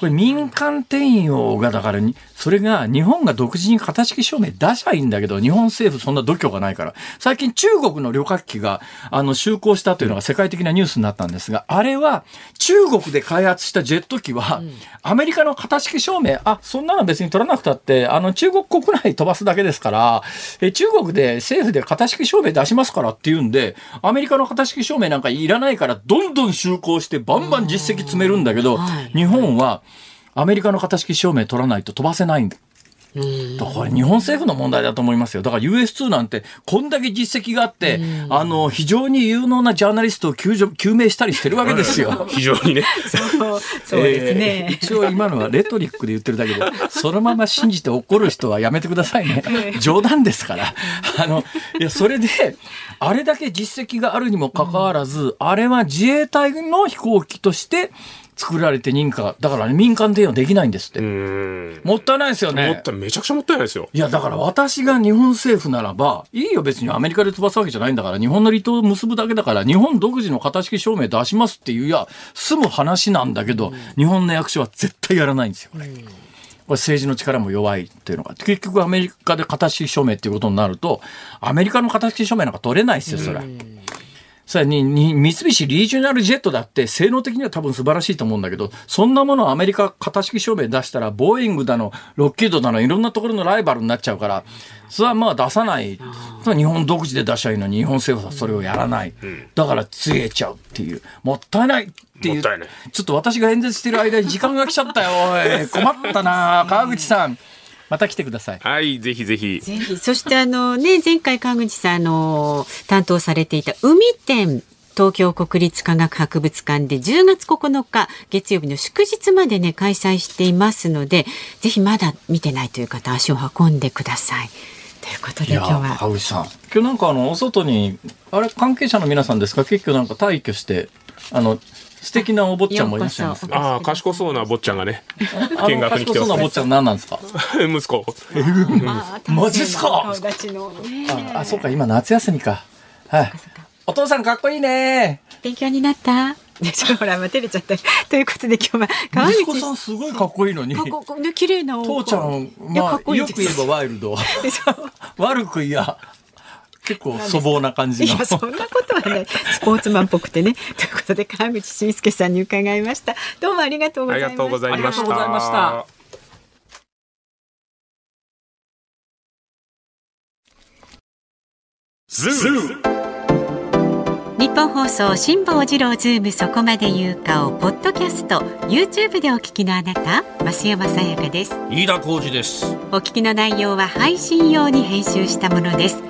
これ民間転用がだからそれが日本が独自に型式証明出しゃいいんだけど日本政府そんな度胸がないから。最近中国の旅客機があの就航したというのが世界的なニュースになったんですがあれは中国で開発したジェット機はアメリカの型式証明あそんなの別に取らなくたってあの中国国内飛ばすだけですからえ中国で政府で型式証明出しますからっていうんでアメリカの型式証明なんかいらないからどんどん就航してバンバン実績詰めるんだけど日本はアメリカの型式証明取らないと飛ばせないんだ。だから日本政府の問題だと思いますよ。だから US2 なんてこんだけ実績があって、あの、非常に有能なジャーナリストを救助救命したりしてるわけですよ。非常にね。そうそうですね、えー、一応今のはレトリックで言ってるだけで、そのまま信じて怒る人はやめてくださいね。冗談ですから。あの、いや、それで、あれだけ実績があるにもかかわらず、あれは自衛隊の飛行機として、作られて認可だから、ね、民間転用できないんですって。もったいないですよね。もっためちゃくちゃもったいないですよ。いやだから私が日本政府ならばいいよ別にアメリカで飛ばすわけじゃないんだから日本の離島を結ぶだけだから日本独自の型式証明出しますっていういや済む話なんだけど、日本の役所は絶対やらないんですよこれ。これ政治の力も弱いっていうのが。結局アメリカで型式証明っていうことになるとアメリカの型式証明なんか取れないですよそれ。さらにに三菱リージョナルジェットだって性能的には多分素晴らしいと思うんだけど、そんなものをアメリカ型式証明出したら、ボーイングだの、ロッキードだの、いろんなところのライバルになっちゃうから、それはまあ出さない。日本独自で出しゃいいのに、日本政府はそれをやらない。だからつえちゃうっていう。もったいないっていう。ちょっと私が演説してる間に時間が来ちゃったよ。困ったな川口さん。また来てください。はい、ぜひぜひ。ぜひ。そしてあのね、前回川口さん、あの、担当されていた海展、東京国立科学博物館で10月9日月曜日の祝日までね開催していますのでぜひまだ見てないという方足を運んでください。ということで今日は川口さん今日なんかあのお外にあれ関係者の皆さんですか？結局なんか退去してあの素敵なお坊ちゃんもいらっしゃいますああ、賢そうな坊ちゃんがね、見学に来てます、ね。賢そうな坊ちゃん何なんですか？息子。マジっすか？あ、そうか、今夏休みか。はい。お父さんかっこいいね。勉強になった？ほら、照れちゃった。ということで今日は川口息子さんすごいかっこいいのに。綺麗な父ちゃん、まあ、よく言えばワイルド。悪く言や。結構粗暴な感じの。いや、そんなことはね、スポーツマンっぽくてね。ということで、川口晋介さんに伺いました。どうもありがとうございました。ありがとうございました。ズー日本放送辛坊治郎ズームそこまで言うかをポッドキャスト YouTube でお聞きのあなた増山さやかです飯田浩司ですお聞きの内容は配信用に編集したものです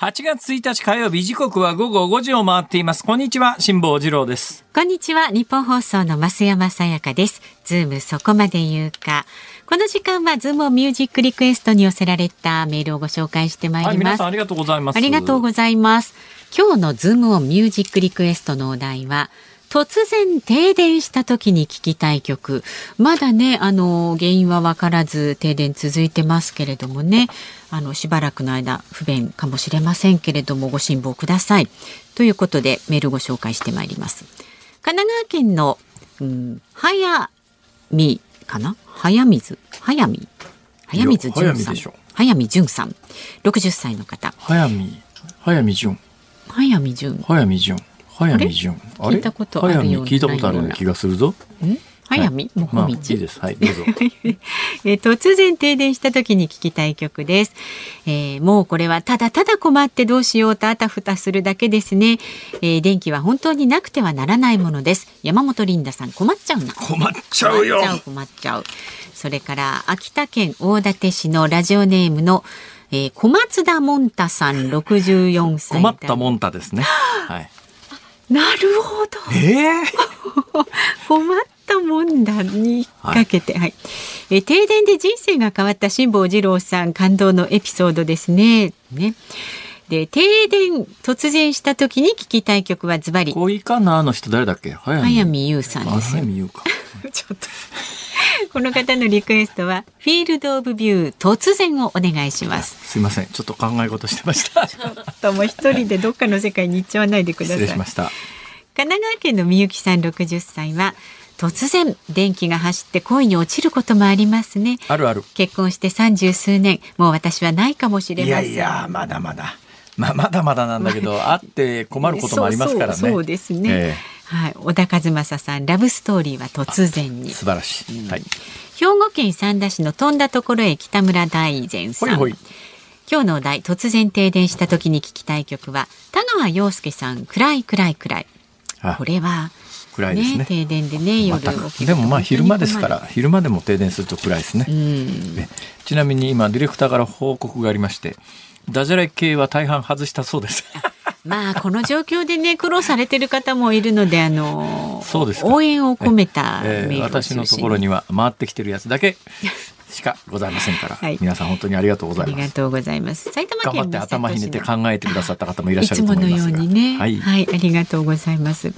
8月1日火曜日時刻は午後5時を回っています。こんにちは辛坊治郎です。こんにちは日本放送の増山さやかです。ズームそこまで言うか。この時間はズームミュージックリクエストに寄せられたメールをご紹介してまいります、はい、ありがとうございます。ありがとうございます。今日のズームオンミュージックリクエストのお題は突然停電した時に聞きたい曲。まだねあの原因は分からず停電続いてますけれどもね。あのしばらくの間不便かもしれませんけれどもご辛抱ください。ということでメールご紹介してまいります。神奈川県の、うん、早見かな？早水？早見？早水純さん。早見純さん。60歳の方。早見。早見純。早見純。早見純早見純聞いたことあるよう聞いたことある気がするぞ。早見？もこみち、いいです。はいどうぞ。え突然停電した時に聞きたい曲です、えー、もうこれはただただ困ってどうしようとあたふたするだけですね、えー、電気は本当になくてはならないものです。山本リンダさん困っちゃうな。困っちゃうよ。困っちゃうそれから秋田県大館市のラジオネームのえー、小松田もんたさん64歳困ったもんたですね。はいなるほど。えー、困ったもんだにかけて、はい、はい、え停電で人生が変わった辛坊治郎さん感動のエピソードですね。ね。で停電突然した時に聞きたい曲はズバリ。恋かなの人誰だっけ？早見優さんです。早見優か。ちょっと。この方のリクエストはフィールドオブビュー突然をお願いします。すいません。ちょっと考え事してました。ちょっともう一人でどっかの世界に行っちゃわないでください。失礼しました。神奈川県のみゆきさん60歳は突然電気が走って恋に落ちることもありますね。あるある。結婚して三十数年。もう私はないかもしれません。いやいやまだまだまあ、まだまだなんだけど、あって困ることもありますからね。そうですね。えー、はい、小田和正さん、ラブストーリーは突然に。素晴らしい。はい。兵庫県三田市の飛んだところへ北村大善さん。ほいほい今日のお題突然停電した時に聞きたい曲は田川陽介さん暗い暗い暗いこれは暗いですね、ね、停電でね夜でもまあ昼間ですから昼間でも停電すると暗いですねちなみに今ディレクターから報告がありましてダジャレ系は大半外したそうです まあこの状況でね苦労されてる方もいるのであのそうです応援を込めたメールを、えー、私のところには回ってきてるやつだけ しかございませんから、はい、皆さん本当にありがとうございます。ありがとうございます。埼玉県頑張って頭ひねって考えてくださった方もいらっしゃると思いますが。いつものようにね、はい、はい、ありがとうございます。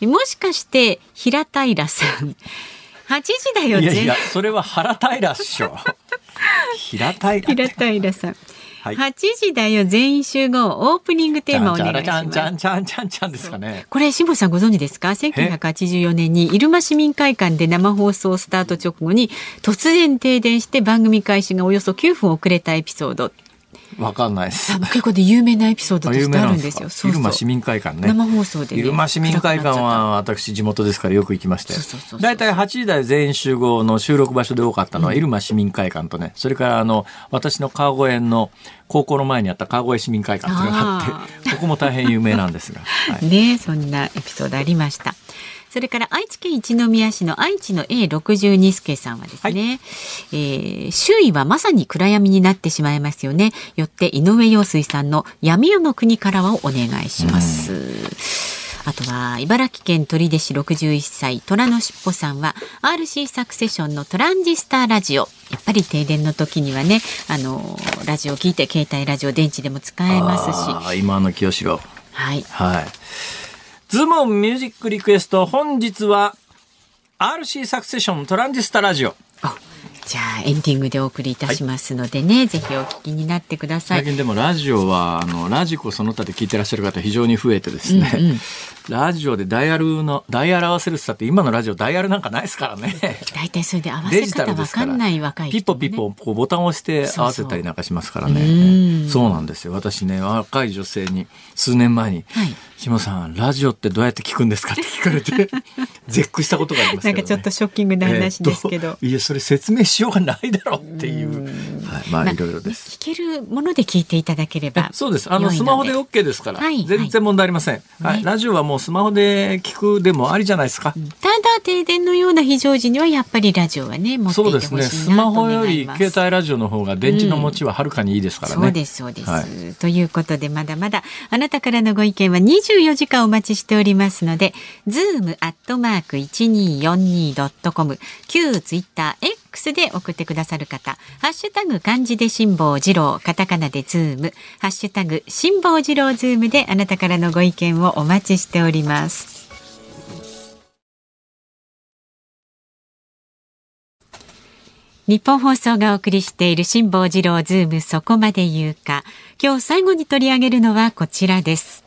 もしかして平平さん、8時だよ。いやいや、それは原平っしょ。平平。平平さん。はい、8時だよ全員集合オープニングテーマお願いします。んちゃんちゃんちゃんちゃんですかね。これ辛坊さんご存知ですか？1984年に入間市民会館で生放送スタート直後に突然停電して番組開始がおよそ9分遅れたエピソード。わかんないです。結構で有名なエピソードとしてあるんですよ。入間市民会館ね。生放送で、ね。入間市民会館は私地元ですからよく行きましたよ。だいたい8時台全員集合の収録場所で多かったのは、入間市民会館とね、それからあの、私の川越の高校の前にあった川越市民会館というのがあって、ここも大変有名なんですが。はい、ねそんなエピソードありました。それから愛知県一宮市の愛知の A62 助さんはですね、はい、えー、周囲はまさに暗闇になってしまいますよね。よって井上陽水さんの闇夜の国からはお願いします。あとは茨城県取手市61歳虎のしっぽさんは RC サクセションのトランジスターラジオ。やっぱり停電の時にはねあのラジオ聞いて携帯ラジオ電池でも使えますし。今の清志郎。はい、はいズモンミュージックリクエスト本日は RC サクセショントランジスタラジオ。じゃあエンディングでお送りいたしますのでね、はい、ぜひお聞きになってください。最近でもラジオはあのラジコその他で聞いてらっしゃる方非常に増えてですね、うんうん、ラジオでダイヤルのダイヤル合わせるってって今のラジオダイヤルなんかないですからね。大体それで合わせ方わかんない若い人、ね、ピッポピッポこうボタンを押して合わせたりなんかしますからね。そうなんですよ。私ね若い女性に数年前に、はい、ひもさんラジオってどうやって聞くんですかって聞かれて絶句したことがあります、ね、なんかちょっとショッキングな話ですけど、えー、いやそれ説明しようがないだろうっていう、はい、まあいろいろです、聞けるもので聞いていただければそうです。あのスマホで OK ですから、はい、全然問題ありません、はい、はい、ラジオはもうスマホで聞くでもありじゃないですか。停電のような非常時にはやっぱりラジオはね持っていてほしいなと思います。そうですね。スマホより携帯ラジオの方が電池の持ちははるかにいいですからね、うん、そうですそうです、はい、ということでまだまだあなたからのご意見は24時間お待ちしておりますのでズームアットマーク 1242.com 旧ツイッター X で送ってくださる方、ハッシュタグ漢字で辛坊治郎、カタカナでズーム、ハッシュタグ辛坊治郎ズームであなたからのご意見をお待ちしております。日本放送がお送りしている辛坊治郎ズームそこまで言うか。今日最後に取り上げるのはこちらです。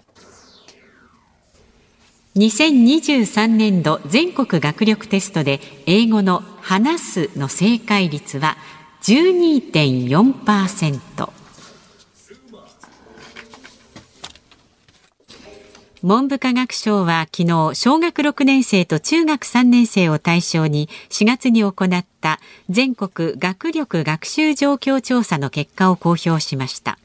2023年度全国学力テストで英語の話すの正解率は12.4%。文部科学省は昨日小学6年生と中学3年生を対象に4月に行った全国学力学習状況調査の結果を公表しました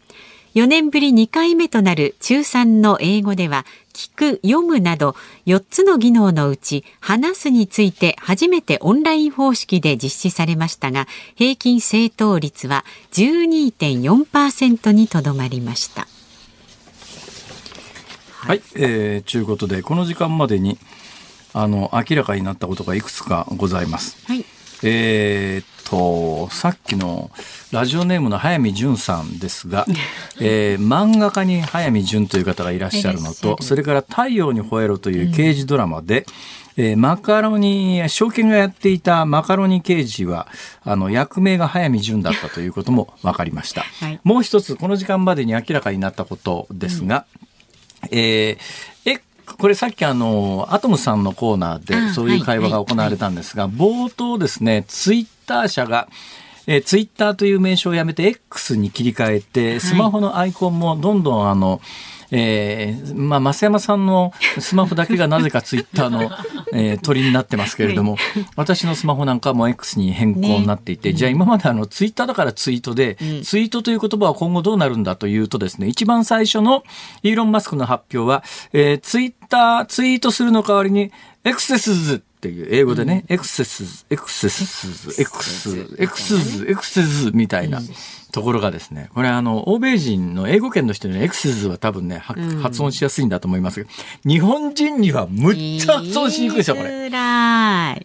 4年ぶり2回目となる中3の英語では聞く、読むなど4つの技能のうち話すについて初めてオンライン方式で実施されましたが平均正答率は12.4%にとどまりました。はい、えー、ちゅうことでこの時間までにあの明らかになったことがいくつかございます。はい、えー、とさっきのラジオネームの早見淳さんですが、えー、漫画家に早見淳という方がいらっしゃるのとそれから「太陽に吠えろ」という刑事ドラマで、うん、えー、マカロニ証券がやっていたマカロニ刑事はあの役名が早見淳だったということも分かりました、はい、もう一つこの時間までに明らかになったことですが、うんえー、えこれさっきあの、アトムさんのコーナーでそういう会話が行われたんですが、冒頭ですね、ツイッター社が、えー、ツイッターという名称をやめて X に切り替えて、スマホのアイコンもどんどんあの、えー、まあ、増山さんのスマホだけがなぜかツイッターの、えー、鳥になってますけれども、私のスマホなんかも X に変更になっていて、ね、じゃあ今まであのツイッターだからツイートで、うん、ツイートという言葉は今後どうなるんだというとですね、一番最初のイーロン・マスクの発表は、えー、ツイッター、ツイートするの代わりに、エクセスズっていう英語でね、エクセス、エクセス、エクス、エクスズ、エクセスみたいな。ところがですね、これあの、欧米人の英語圏の人にエクセスは多分ね、発音しやすいんだと思いますが、日本人にはむっちゃ発音しにくいですよ、これ。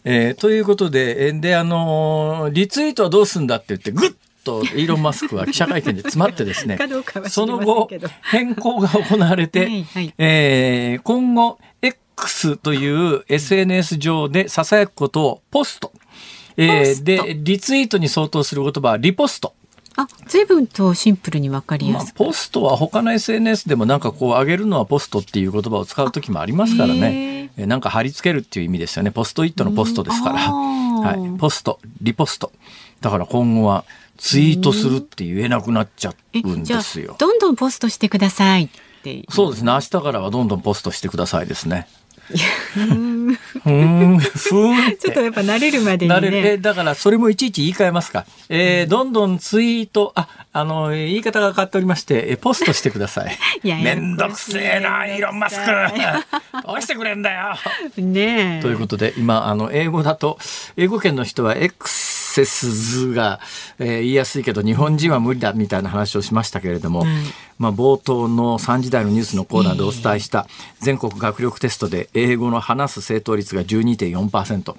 えー、ということで、で、あの、リツイートはどうすんだって言って、ぐっとイーロン・マスクは記者会見で詰まってですね、その後、変更が行われて、はいはい、えー、今後、X という SNS 上で囁くことをポスト。えー、で、リツイートに相当する言葉はリポスト。あ、随分とシンプルにわかりやすい、まあ、ポストは他の SNS でもなんかこう上げるのはポストっていう言葉を使う時もありますからね。えなんか貼り付けるっていう意味ですよね。ポストイットのポストですから。はい。ポスト、リポスト。だから今後はツイートするって言えなくなっちゃうんですよ。どんどんポストしてくださいってそうですね。明日からはどんどんポストしてくださいですね。ふん、ふん、ちょっとやっぱ慣れるまでに、ね、だからそれもいちいち言い換えますか。えー、どんどんツイート、あ、あの、言い方が変わっておりまして、えポストしてください。いやめんどくせえな、イーロン・マスク。どうしてくれんだよ。ねということで、今、あの、英語だと、英語圏の人は X セが、えー、言いやすいけど日本人は無理だみたいな話をしましたけれども、まあ、冒頭の3時台のニュースのコーナーでお伝えした全国学力テストで英語の話す正答率が12.4%、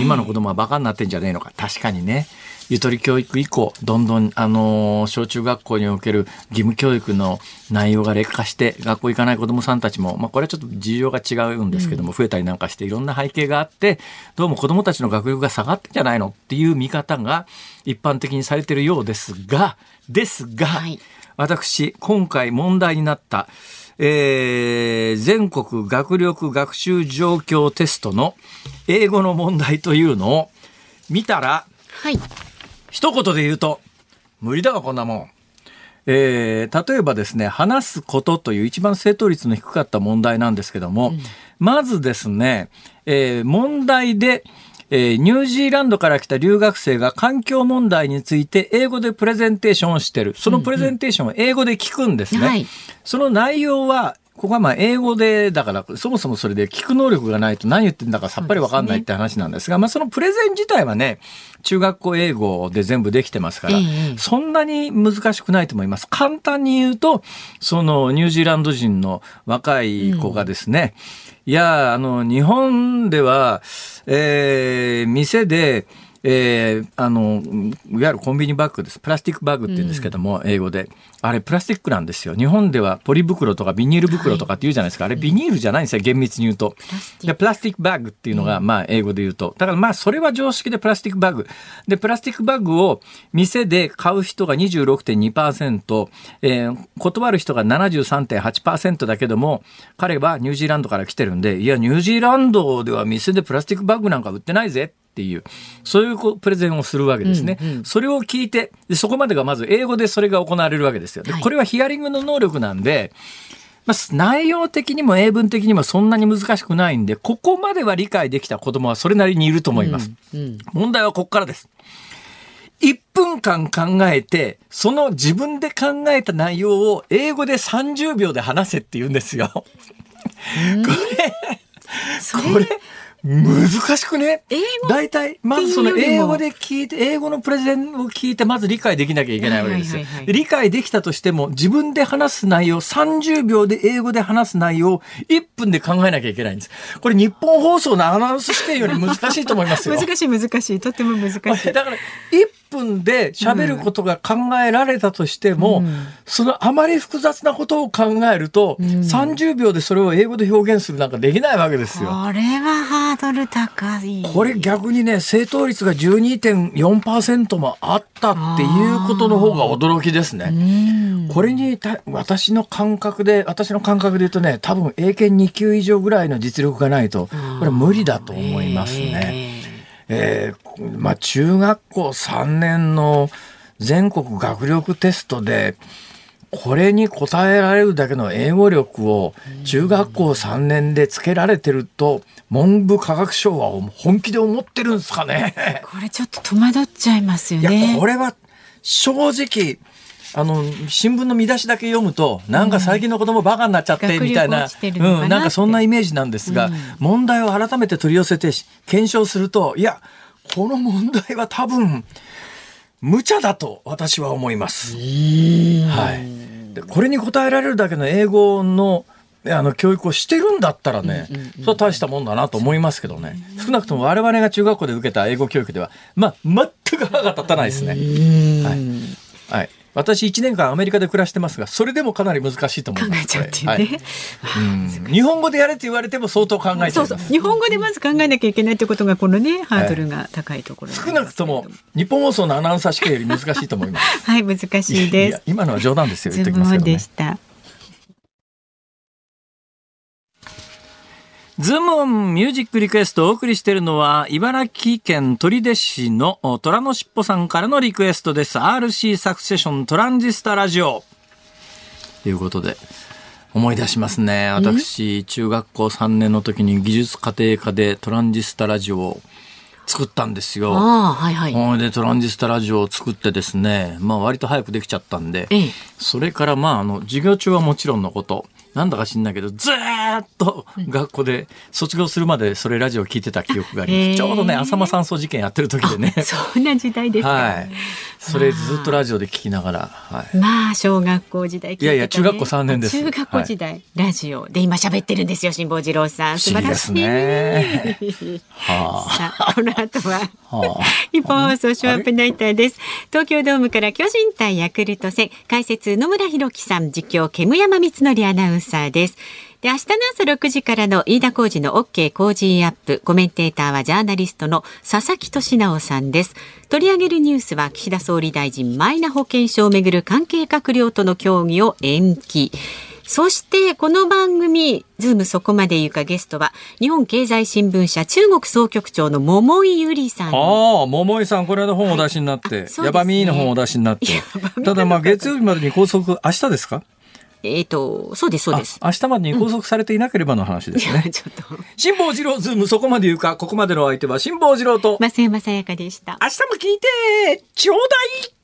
今の子供はバカになってんじゃねえのか。確かにねゆとり教育以降、どんどん、あの小中学校における義務教育の内容が劣化して、学校行かない子どもさんたちも、まあ、これはちょっと事情が違うんですけども、増えたりなんかして、いろんな背景があって、どうも子どもたちの学力が下がってんじゃないのっていう見方が一般的にされているようですが、ですが、はい、私、今回問題になった、えー、全国学力学習状況テストの英語の問題というのを見たら、はい、一言で言うと、無理だわ、こんなもん。えー、例えばですね、話すことという一番正答率の低かった問題なんですけども、うん、まずですね、えー、問題で、えー、ニュージーランドから来た留学生が環境問題について英語でプレゼンテーションをしてる。そのプレゼンテーションを英語で聞くんですね。うんうんはい、その内容はここはまあ英語で、だから、そもそもそれで聞く能力がないと何言ってんだかさっぱりわかんないって話なんですが、まあそのプレゼン自体はね、中学校英語で全部できてますから、そんなに難しくないと思います。簡単に言うと、そのニュージーランド人の若い子がですね、うん、いや、あの、日本では、えー、店で、えーあの、いわゆるコンビニバッグです。プラスティックバッグって言うんですけども、英語で。あれ、プラスチックなんですよ。日本ではポリ袋とかビニール袋とかって言うじゃないですか。あれ、ビニールじゃないんですよ。厳密に言うと。でプラスティックバッグっていうのが、まあ、英語で言うと。だからまあ、それは常識でプラスティックバッグ。で、プラスティックバッグを店で買う人が26.2%、えー断る人が73.8%だけども、彼はニュージーランドから来てるんで、いや、ニュージーランドでは店でプラスティックバッグなんか売ってないぜ。っていう、そういうプレゼンをするわけですね。それを聞いてで、そこまでがまず英語でそれが行われるわけですよ。で、これはヒアリングの能力なんで、まあ、内容的にも英文的にもそんなに難しくないんで、ここまでは理解できた子供はそれなりにいると思います。問題はここからです。1分間考えて、その自分で考えた内容を英語で30秒で話せって言うんですよ。これ、これ、難しくね？英語大体、まずその英語で聞いて、英語のプレゼンを聞いて、まず理解できなきゃいけないわけですよ。理解できたとしても、自分で話す内容、30秒で英語で話す内容を1分で考えなきゃいけないんです。これ日本放送のアナウンス試験より難しいと思いますよ。難しい難しい。とても難しい。だから1分で喋ることが考えられたとしても、そのあまり複雑なことを考えると、30秒でそれを英語で表現するなんかできないわけですよ。これはハードル高いこれ逆にね正答率が12.4%もあったっていうことの方が驚きですね。これにた私の感覚で私の感覚で言うとね多分英検2級以上ぐらいの実力がないとこれは無理だと思いますね。えーまあ、中学校3年の全国学力テストでこれに答えられるだけの英語力を中学校3年でつけられてると文部科学省は本気で思ってるんですかね。これちょっと戸惑っちゃいますよいやねこれは正直あの新聞の見出しだけ読むとなんか最近の子供バカになっちゃってみたいな、うん、なんかそんなイメージなんですが、問題を改めて取り寄せてし検証するといやこの問題は多分無茶だと私は思います。はい、でこれに答えられるだけの英語のあの教育をしてるんだったらね、それは大したもんだなと思いますけどね。少なくとも我々が中学校で受けた英語教育では、まあ、全く歯が立たないですね。はい。はい。私1年間アメリカで暮らしてますが、それでもかなり難しいと思います。考えちゃうっていうね、はい。うん。日本語でやれって言われても相当考えちゃそう。日本語でまず考えなきゃいけないってことがこのねハードルが高いところ少なくとも日本放送のアナウンサー試験より難しいと思います。はい。難しいです。や今のは冗談ですよ。言っズときますけどね。でし。たズームオンミュージックリクエストをお送りしているのは、茨城県取手市のお虎のしっぽさんからのリクエストです。RC サクセショントランジスタラジオ。ということで、思い出しますね。私、中学校3年の時に技術家庭科でトランジスタラジオを作ったんですよ。ああはいはいほいでトランジスタラジオを作ってですね、まあ割と早くできちゃったんで、ええそれからまああの授業中はもちろんのこと、なんだか知んないけど、ずーっと学校で卒業するまでそれラジオ聞いてた記憶があります。ちょうどね、浅間山荘事件やってる時でね。そんな時代ですか、はい。それずっとラジオで聞きながら、はい。まあ小学校時代ねいやいや中学校三年です中学校時代、ラジオで今喋ってるんですよ辛坊治郎さん素晴らしいね。はさあこの後はあ。はあ。日本放送ショーアップナイターです。東京ドームから巨人対ヤクルト戦、解説野村弘樹さん、実況煙山光則アナウンサーです。で、明日の朝6時からの飯田浩二の OK 工事アップ、コメンテーターはジャーナリストの佐々木俊直さんです。取り上げるニュースは岸田総理大臣マイナ保険証をめぐる関係閣僚との協議を延期。そしてこの番組ズームそこまで言うかゲストは日本経済新聞社中国総局長の桃井ゆりさんああ、桃井さん、これの本をお出しになって、あそうですねヤバミーの本をお出しになって。ただまあ、月曜日までに拘束、明日ですか？えっ、と、そうです、そうです。あ明日までに拘束されていなければの話ですね。ちょっと、辛坊治郎ズームそこまで言うか、ここまでのお相手は辛坊治郎と、増山さやかでした。明日も聞いてちょうだい